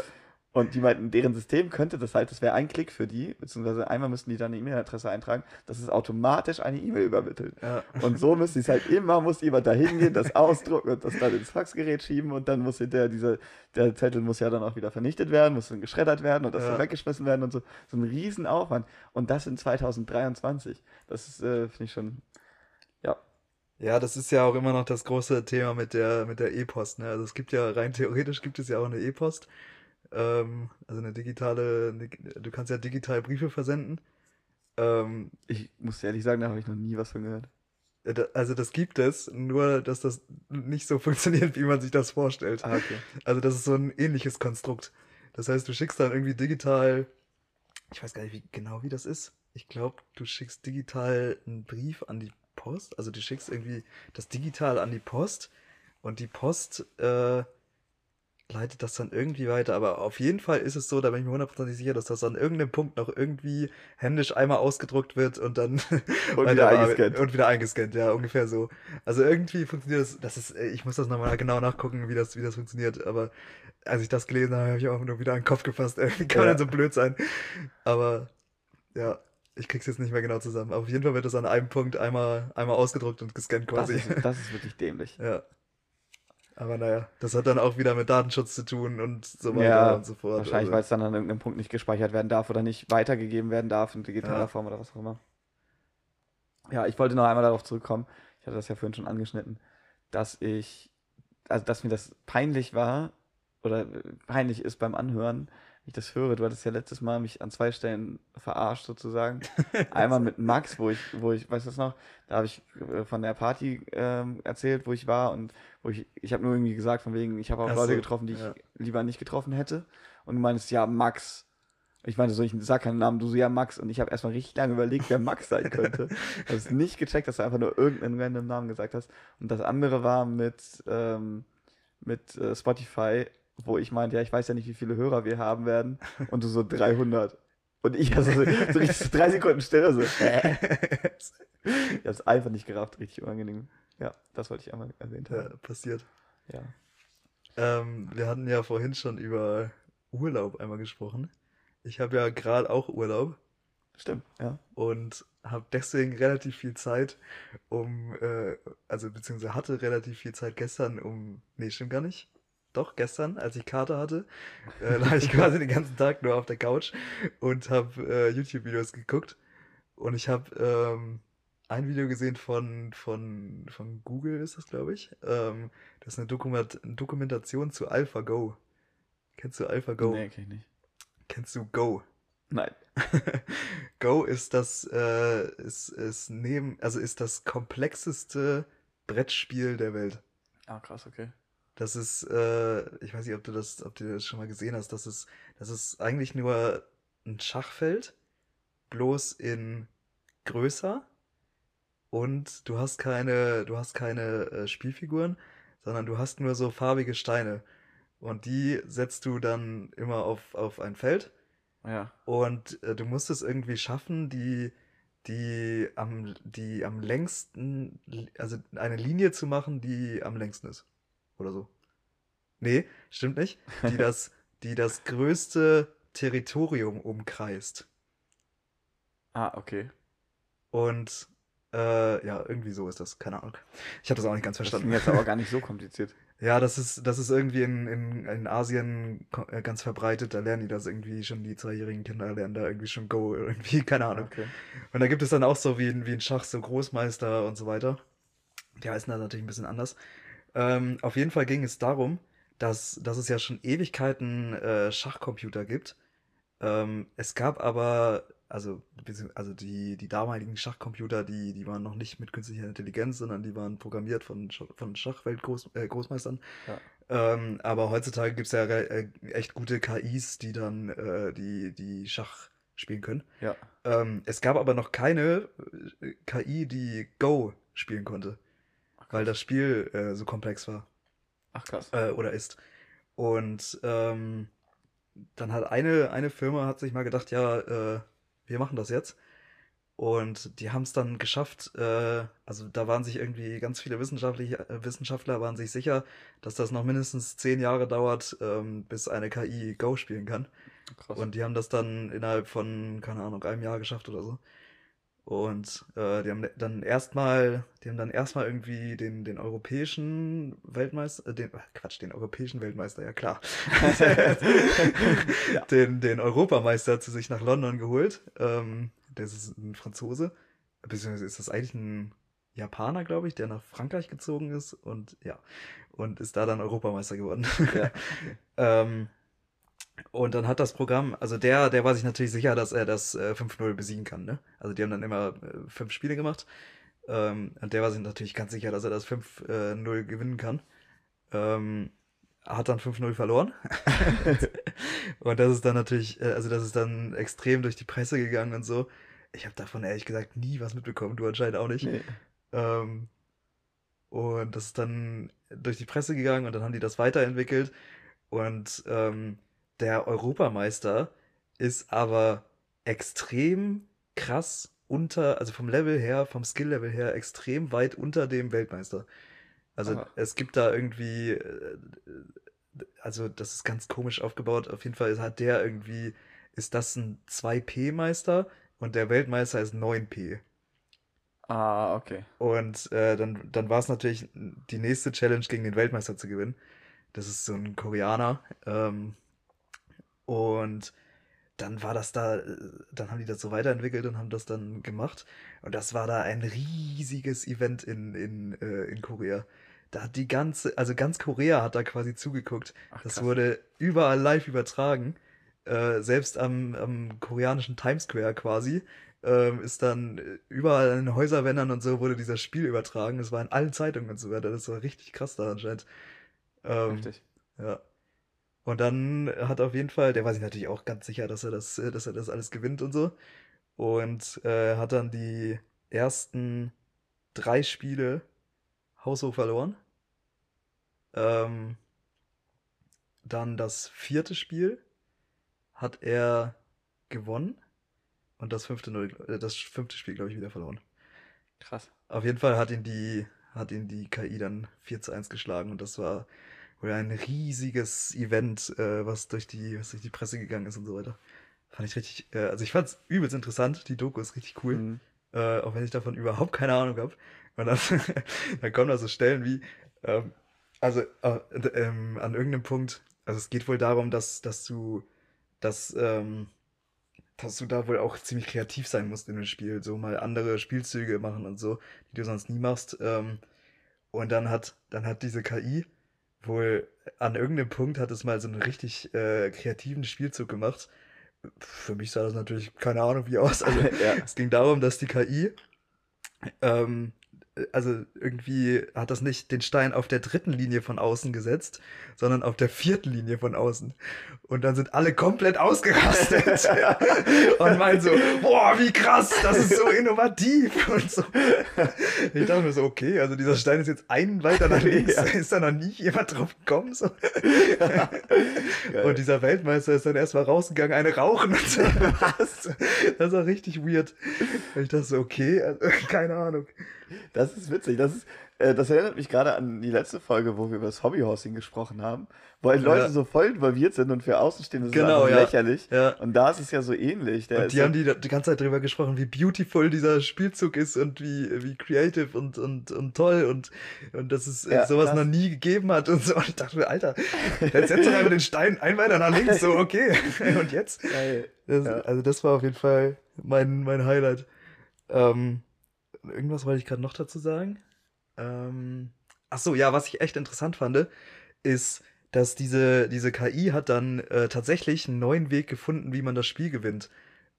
Und die meinten, deren System könnte das halt, das wäre ein Klick für die, beziehungsweise einmal müssten die dann eine E-Mail-Adresse eintragen, dass es automatisch eine E-Mail übermittelt. ja. Und so müsste es halt immer, muss jemand da hingehen, das ausdrucken und das dann ins Faxgerät schieben und dann muss hinterher dieser, der Zettel muss ja dann auch wieder vernichtet werden, muss dann geschreddert werden und das Ja. dann weggeschmissen werden und so. So ein Riesenaufwand. Und das in 2023. Das ist, äh, finde ich schon, ja. Ja, das ist ja auch immer noch das große Thema mit der mit der E-Post. Ne? Also es gibt ja rein theoretisch gibt es ja auch eine E-Post, ähm, also eine digitale. Du kannst ja digital Briefe versenden. Ähm, Ich muss ehrlich sagen, da habe ich noch nie was von gehört. also das gibt es, nur dass das nicht so *laughs* funktioniert, wie man sich das vorstellt. Ah, okay. Also das ist so ein ähnliches Konstrukt. Das heißt, du schickst dann irgendwie digital, ich weiß gar nicht wie, genau, wie das ist. Ich glaube, du schickst digital einen Brief an die Post. Also du schickst irgendwie das digital an die Post und die Post äh, leitet das dann irgendwie weiter. Aber auf jeden Fall ist es so, da bin ich mir hundertprozentig sicher, dass das an irgendeinem Punkt noch irgendwie händisch einmal ausgedruckt wird und dann *laughs* Und wieder eingescannt. Und wieder eingescannt, ja, ungefähr so. Also irgendwie funktioniert das, das ist, ich muss das nochmal genau nachgucken, wie das, wie das funktioniert, aber als ich das gelesen habe, habe ich auch nur wieder an den Kopf gefasst, *laughs* ey, wie kann man Ja. denn so blöd sein? Aber, ja, ich krieg's jetzt nicht mehr genau zusammen. Aber auf jeden Fall wird das an einem Punkt einmal, einmal ausgedruckt und gescannt Das quasi. ist, das ist *laughs* wirklich dämlich. Ja. Aber naja, das hat dann auch wieder mit Datenschutz zu tun und so weiter Ja, und so fort. Wahrscheinlich, Also, weil es dann an irgendeinem Punkt nicht gespeichert werden darf oder nicht weitergegeben werden darf in digitaler Ja. Form oder was auch immer. Ja, ich wollte noch einmal darauf zurückkommen, ich hatte das ja vorhin schon angeschnitten, dass ich, also dass mir das peinlich war oder peinlich ist beim Anhören, ich das höre. Du hattest ja letztes Mal mich an zwei Stellen verarscht sozusagen. *laughs* Einmal mit Max, wo ich, wo ich, weißt du das noch, da habe ich äh, von der Party ähm, erzählt, wo ich war und wo ich, ich habe nur irgendwie gesagt, von wegen, ich habe auch Ach Leute so, getroffen, die ja. ich lieber nicht getroffen hätte. Und du meinst, ja, Max. Ich meinte so, ich sag keinen Namen, du so, ja, Max. Und ich habe erstmal richtig lange überlegt, wer Max sein *laughs* könnte. Ich habe es nicht gecheckt, dass du einfach nur irgendeinen random Namen gesagt hast. Und das andere war mit, ähm, mit äh, Spotify, wo ich meinte, ja, ich weiß ja nicht, wie viele Hörer wir haben werden. Und du so 300. Und ich also so, so richtig drei Sekunden Stille, so. Äh. Ich habe es einfach nicht gerafft, richtig unangenehm. Ja, das wollte ich einmal erwähnt ja, haben. passiert. Ja. Ähm, wir hatten ja vorhin schon über Urlaub einmal gesprochen. Ich habe ja gerade auch Urlaub. Stimmt, ja. und habe deswegen relativ viel Zeit, um, äh, also beziehungsweise hatte relativ viel Zeit gestern, um, nee, stimmt gar nicht. Doch, gestern, als ich Karte hatte, äh, lag ich *laughs* quasi den ganzen Tag nur auf der Couch und habe äh, YouTube-Videos geguckt. Und ich habe ähm, ein Video gesehen von, von, von Google, ist das, glaube ich. Ähm, das ist eine Dokument Dokumentation zu AlphaGo. Kennst du AlphaGo? Nee, kenn ich nicht. Kennst du Go? Nein. *laughs* Go ist das, äh, ist, ist neben, also ist das komplexeste Brettspiel der Welt. Ah, krass, okay. Das ist, äh, ich weiß nicht, ob du das, ob du das schon mal gesehen hast. Das ist, das ist eigentlich nur ein Schachfeld, bloß in größer. Und du hast keine, du hast keine äh, Spielfiguren, sondern du hast nur so farbige Steine. Und die setzt du dann immer auf, auf ein Feld. Ja. Und äh, du musst es irgendwie schaffen, die, die, am, die am längsten, also eine Linie zu machen, die am längsten ist. Oder so. Nee, stimmt nicht. Die *laughs* das, die das größte Territorium umkreist. Ah, okay. Und Äh, ja, irgendwie so ist das, keine Ahnung. Ich habe das auch nicht ganz Das verstanden. ist jetzt aber gar nicht so *laughs* kompliziert. Ja, das ist, das ist irgendwie in, in, in Asien äh, ganz verbreitet. Da lernen die das irgendwie schon, die zweijährigen Kinder lernen da irgendwie schon Go, irgendwie, *laughs* keine Ahnung. Okay. Und da gibt es dann auch so wie in, wie in Schach so Großmeister und so weiter. Die heißen dann natürlich ein bisschen anders. Ähm, auf jeden Fall ging es darum, dass, dass es ja schon Ewigkeiten äh, Schachcomputer gibt. Ähm, es gab aber, also, also die, die damaligen Schachcomputer, die, die waren noch nicht mit künstlicher Intelligenz, sondern die waren programmiert von, von Schachweltgroßmeistern. Äh, Großmeistern. Ja. Ähm, aber heutzutage gibt es ja äh, echt gute KIs, die dann äh, die, die Schach spielen können. Ja. Ähm, es gab aber noch keine äh, KI, die Go spielen konnte, weil das Spiel äh, so komplex war Ach krass. äh, oder ist. Und ähm, dann hat eine, eine Firma hat sich mal gedacht, ja, äh, wir machen das jetzt. Und die haben es dann geschafft, äh, also da waren sich irgendwie ganz viele wissenschaftliche, äh, Wissenschaftler waren sich sicher, dass das noch mindestens zehn Jahre dauert, ähm, bis eine KI Go spielen kann. krass. Und die haben das dann innerhalb von, keine Ahnung, einem Jahr geschafft oder so. Und äh, die haben dann erstmal, die haben dann erstmal irgendwie den, den europäischen Weltmeister, äh, den, Quatsch, den europäischen Weltmeister, ja klar. *laughs* Ja. den, den Europameister zu sich nach London geholt. Ähm, das ist ein Franzose. Beziehungsweise ist das eigentlich ein Japaner, glaube ich, der nach Frankreich gezogen ist und ja, und ist da dann Europameister geworden. Ja. *laughs* ähm, und dann hat das Programm, also der, der war sich natürlich sicher, dass er das äh, 5-0 besiegen kann, ne? Also die haben dann immer äh, fünf Spiele gemacht. Ähm, und der war sich natürlich ganz sicher, dass er das 5-0 gewinnen kann. Ähm, hat dann 5-0 verloren. *laughs* und das ist dann natürlich, äh, also das ist dann extrem durch die Presse gegangen und so. Ich habe davon ehrlich gesagt nie was mitbekommen, du anscheinend auch nicht. Nee. Ähm, und das ist dann durch die Presse gegangen und dann haben die das weiterentwickelt. Und ähm, der Europameister ist aber extrem krass unter, also vom Level her, vom Skill-Level her, extrem weit unter dem Weltmeister. Also Aha. es gibt da irgendwie, äh, also das ist ganz komisch aufgebaut. Auf jeden Fall hat der irgendwie, ist das ein 2P-Meister und der Weltmeister ist 9P. Ah, okay. Und äh, dann, dann war es natürlich die nächste Challenge gegen den Weltmeister zu gewinnen. Das ist so ein Koreaner. Ähm, und dann war das da, dann haben die das so weiterentwickelt und haben das dann gemacht. Und das war da ein riesiges Event in, in, äh, in Korea. Da hat die ganze, also ganz Korea hat da quasi zugeguckt. Ach, Das wurde überall live übertragen. Äh, selbst am, am koreanischen Times Square quasi ähm, ist dann überall in Häuserwändern und so wurde dieses Spiel übertragen. Es war in allen Zeitungen und so weiter. Das war richtig krass da anscheinend. Ähm, Heftig. ja. Und dann hat auf jeden Fall, der war sich natürlich auch ganz sicher, dass er das, äh, dass er das alles gewinnt und so. Und äh, hat dann die ersten drei Spiele haushoch verloren. Ähm, dann das vierte Spiel hat er gewonnen. Und das fünfte, äh, das fünfte Spiel, glaube ich, wieder verloren. Krass. Auf jeden Fall hat ihn die, hat ihn die KI dann 4 zu 1 geschlagen und das war wohl ein riesiges Event, äh, was, durch die, was durch die Presse gegangen ist und so weiter. Fand ich richtig, äh, also ich fand's übelst interessant, die Doku ist richtig cool, Mhm. äh, auch wenn ich davon überhaupt keine Ahnung habe. Und dann, *laughs* dann kommen da so Stellen wie, ähm, also äh, ähm, an irgendeinem Punkt, also es geht wohl darum, dass, dass du, dass, ähm, dass du da wohl auch ziemlich kreativ sein musst in dem Spiel, so mal andere Spielzüge machen und so, die du sonst nie machst. Ähm, und dann hat, dann hat diese KI wohl an irgendeinem Punkt hat es mal so einen richtig äh, kreativen Spielzug gemacht. Für mich sah das natürlich keine Ahnung wie aus. Also *laughs* Ja. es ging darum, dass die KI ähm, also irgendwie hat das nicht den Stein auf der dritten Linie von außen gesetzt, sondern auf der vierten Linie von außen. Und dann sind alle komplett ausgerastet *laughs* und meinen so, boah, wie krass, das ist so innovativ und so. Ich dachte mir so, okay, also dieser Stein ist jetzt einen weiter nach links, *laughs* Ja. ist da noch nie jemand drauf gekommen. So. *laughs* Und dieser Weltmeister ist dann erstmal rausgegangen, eine rauchen und so. Was? Das war richtig weird. Und ich dachte so, okay, also, keine Ahnung. Das ist witzig. Das ist, Äh, das erinnert mich gerade an die letzte Folge, wo wir über das Hobbyhorsing gesprochen haben, wo halt Leute Ja. so voll involviert sind und für Außenstehende Genau, einfach ja. lächerlich. Ja. Und da ist es ja so ähnlich. Der Und die haben die, die ganze Zeit drüber gesprochen, wie beautiful dieser Spielzug ist und wie, wie creative und, und, und toll und, und dass es äh, Ja, sowas krass. noch nie gegeben hat und so. Und ich dachte mir, Alter, jetzt setzt doch einfach den Stein ein weiter nach links, so, okay. *laughs* Und jetzt? Das. Also das war auf jeden Fall mein, mein Highlight. Ähm, irgendwas wollte ich gerade noch dazu sagen. Ähm, ach so, ja, was ich echt interessant fand, ist, dass diese, diese KI hat dann äh, tatsächlich einen neuen Weg gefunden, wie man das Spiel gewinnt.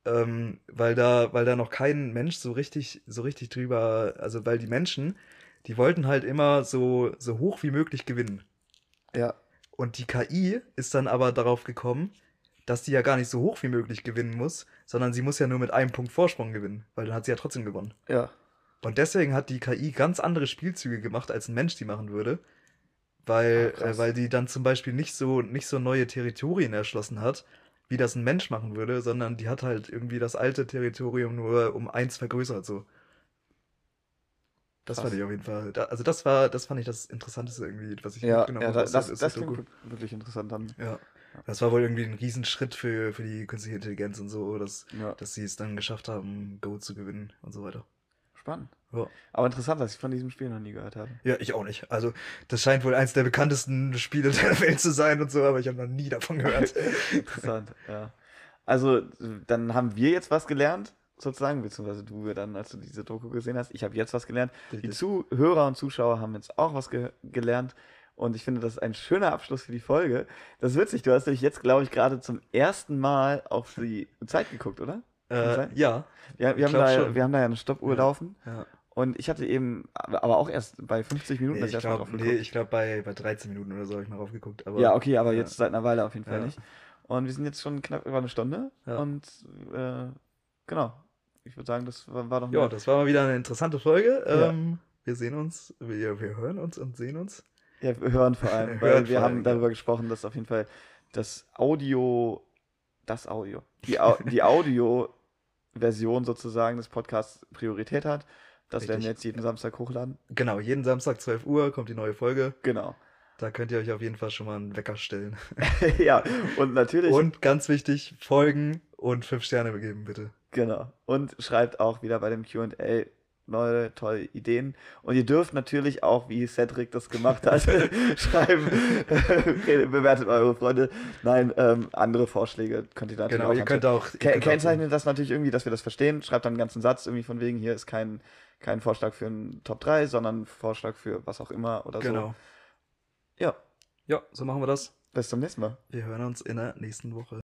Ähm, weil da, weil da noch kein Mensch so richtig, so richtig drüber, also weil die Menschen, die wollten halt immer so, so hoch wie möglich gewinnen. Ja. Und die KI ist dann aber darauf gekommen, dass die ja gar nicht so hoch wie möglich gewinnen muss, sondern sie muss ja nur mit einem Punkt Vorsprung gewinnen, weil dann hat sie ja trotzdem gewonnen. Ja. Und deswegen hat die KI ganz andere Spielzüge gemacht, als ein Mensch die machen würde, weil, Ah, äh, weil die dann zum Beispiel nicht so, nicht so neue Territorien erschlossen hat, wie das ein Mensch machen würde, sondern die hat halt irgendwie das alte Territorium nur um eins vergrößert, so. Das Krass. fand ich auf jeden Fall. Da, also das war, das fand ich das Interessanteste irgendwie, was ich Ja, mitgenommen ja habe das, das, das Doku. klingt wirklich interessant dann. Ja. Das war wohl irgendwie ein Riesenschritt für, für die künstliche Intelligenz und so, dass, Ja, dass sie es dann geschafft haben, Go zu gewinnen und so weiter. Spannend. Ja. Aber interessant, dass ich von diesem Spiel noch nie gehört habe. Ja, ich auch nicht. Also, das scheint wohl eins der bekanntesten Spiele *laughs* der Welt zu sein und so, aber ich habe noch nie davon gehört. *laughs* Interessant, ja. Also, dann haben wir jetzt was gelernt, sozusagen, beziehungsweise du dann, als du diese Doku gesehen hast. Ich habe jetzt was gelernt. Die. Zuhörer und Zuschauer haben jetzt auch was ge gelernt. Und ich finde, das ist ein schöner Abschluss für die Folge. Das ist witzig, du hast nämlich jetzt, glaube ich, gerade zum ersten Mal auf die Zeit geguckt, oder? Äh, ja, Ja, wir, haben da, schon. wir haben da ja eine Stoppuhr Ja. laufen. ja. Und ich hatte eben, aber auch erst bei 50 Minuten, Nee, ich glaube, nee, ich bei, bei 13 Minuten oder so habe ich mal raufgeguckt. Aber, Ja, okay, aber ja. jetzt seit einer Weile auf jeden Fall nicht. Und wir sind jetzt schon knapp über eine Stunde. Und äh, genau. Ich würde sagen, das war, war doch Ja, das war mal wieder eine interessante Folge. Ähm, wir sehen uns, wir, wir hören uns und sehen uns. Ja, wir hören vor allem, *laughs* weil wir haben darüber gesprochen, dass auf jeden Fall das Audio, das Audio, die, Au die Audio-Version sozusagen des Podcasts Priorität hat. Das werden Richtig. wir jetzt jeden Samstag hochladen. Genau, jeden Samstag 12 Uhr kommt die neue Folge. Genau. Da könnt ihr euch auf jeden Fall schon mal einen Wecker stellen. *laughs* ja, und natürlich, Und ganz wichtig, folgen und 5 Sterne begeben, bitte. genau. Und schreibt auch wieder bei dem QA neue, tolle Ideen. Und ihr dürft natürlich auch, wie Cedric das gemacht hat, *laughs* schreiben, *laughs* okay, bewertet eure Freunde. Nein, ähm, andere Vorschläge könnt ihr natürlich Genau, auch ihr könnt auch. ihr könnt auch- Kennzeichnet das natürlich irgendwie, dass wir das verstehen. Schreibt dann einen ganzen Satz irgendwie von wegen, hier ist kein, kein Vorschlag für einen Top 3, sondern Vorschlag für was auch immer oder Genau. so. Ja, Ja, so machen wir das. bis zum nächsten Mal. Wir hören uns in der nächsten Woche.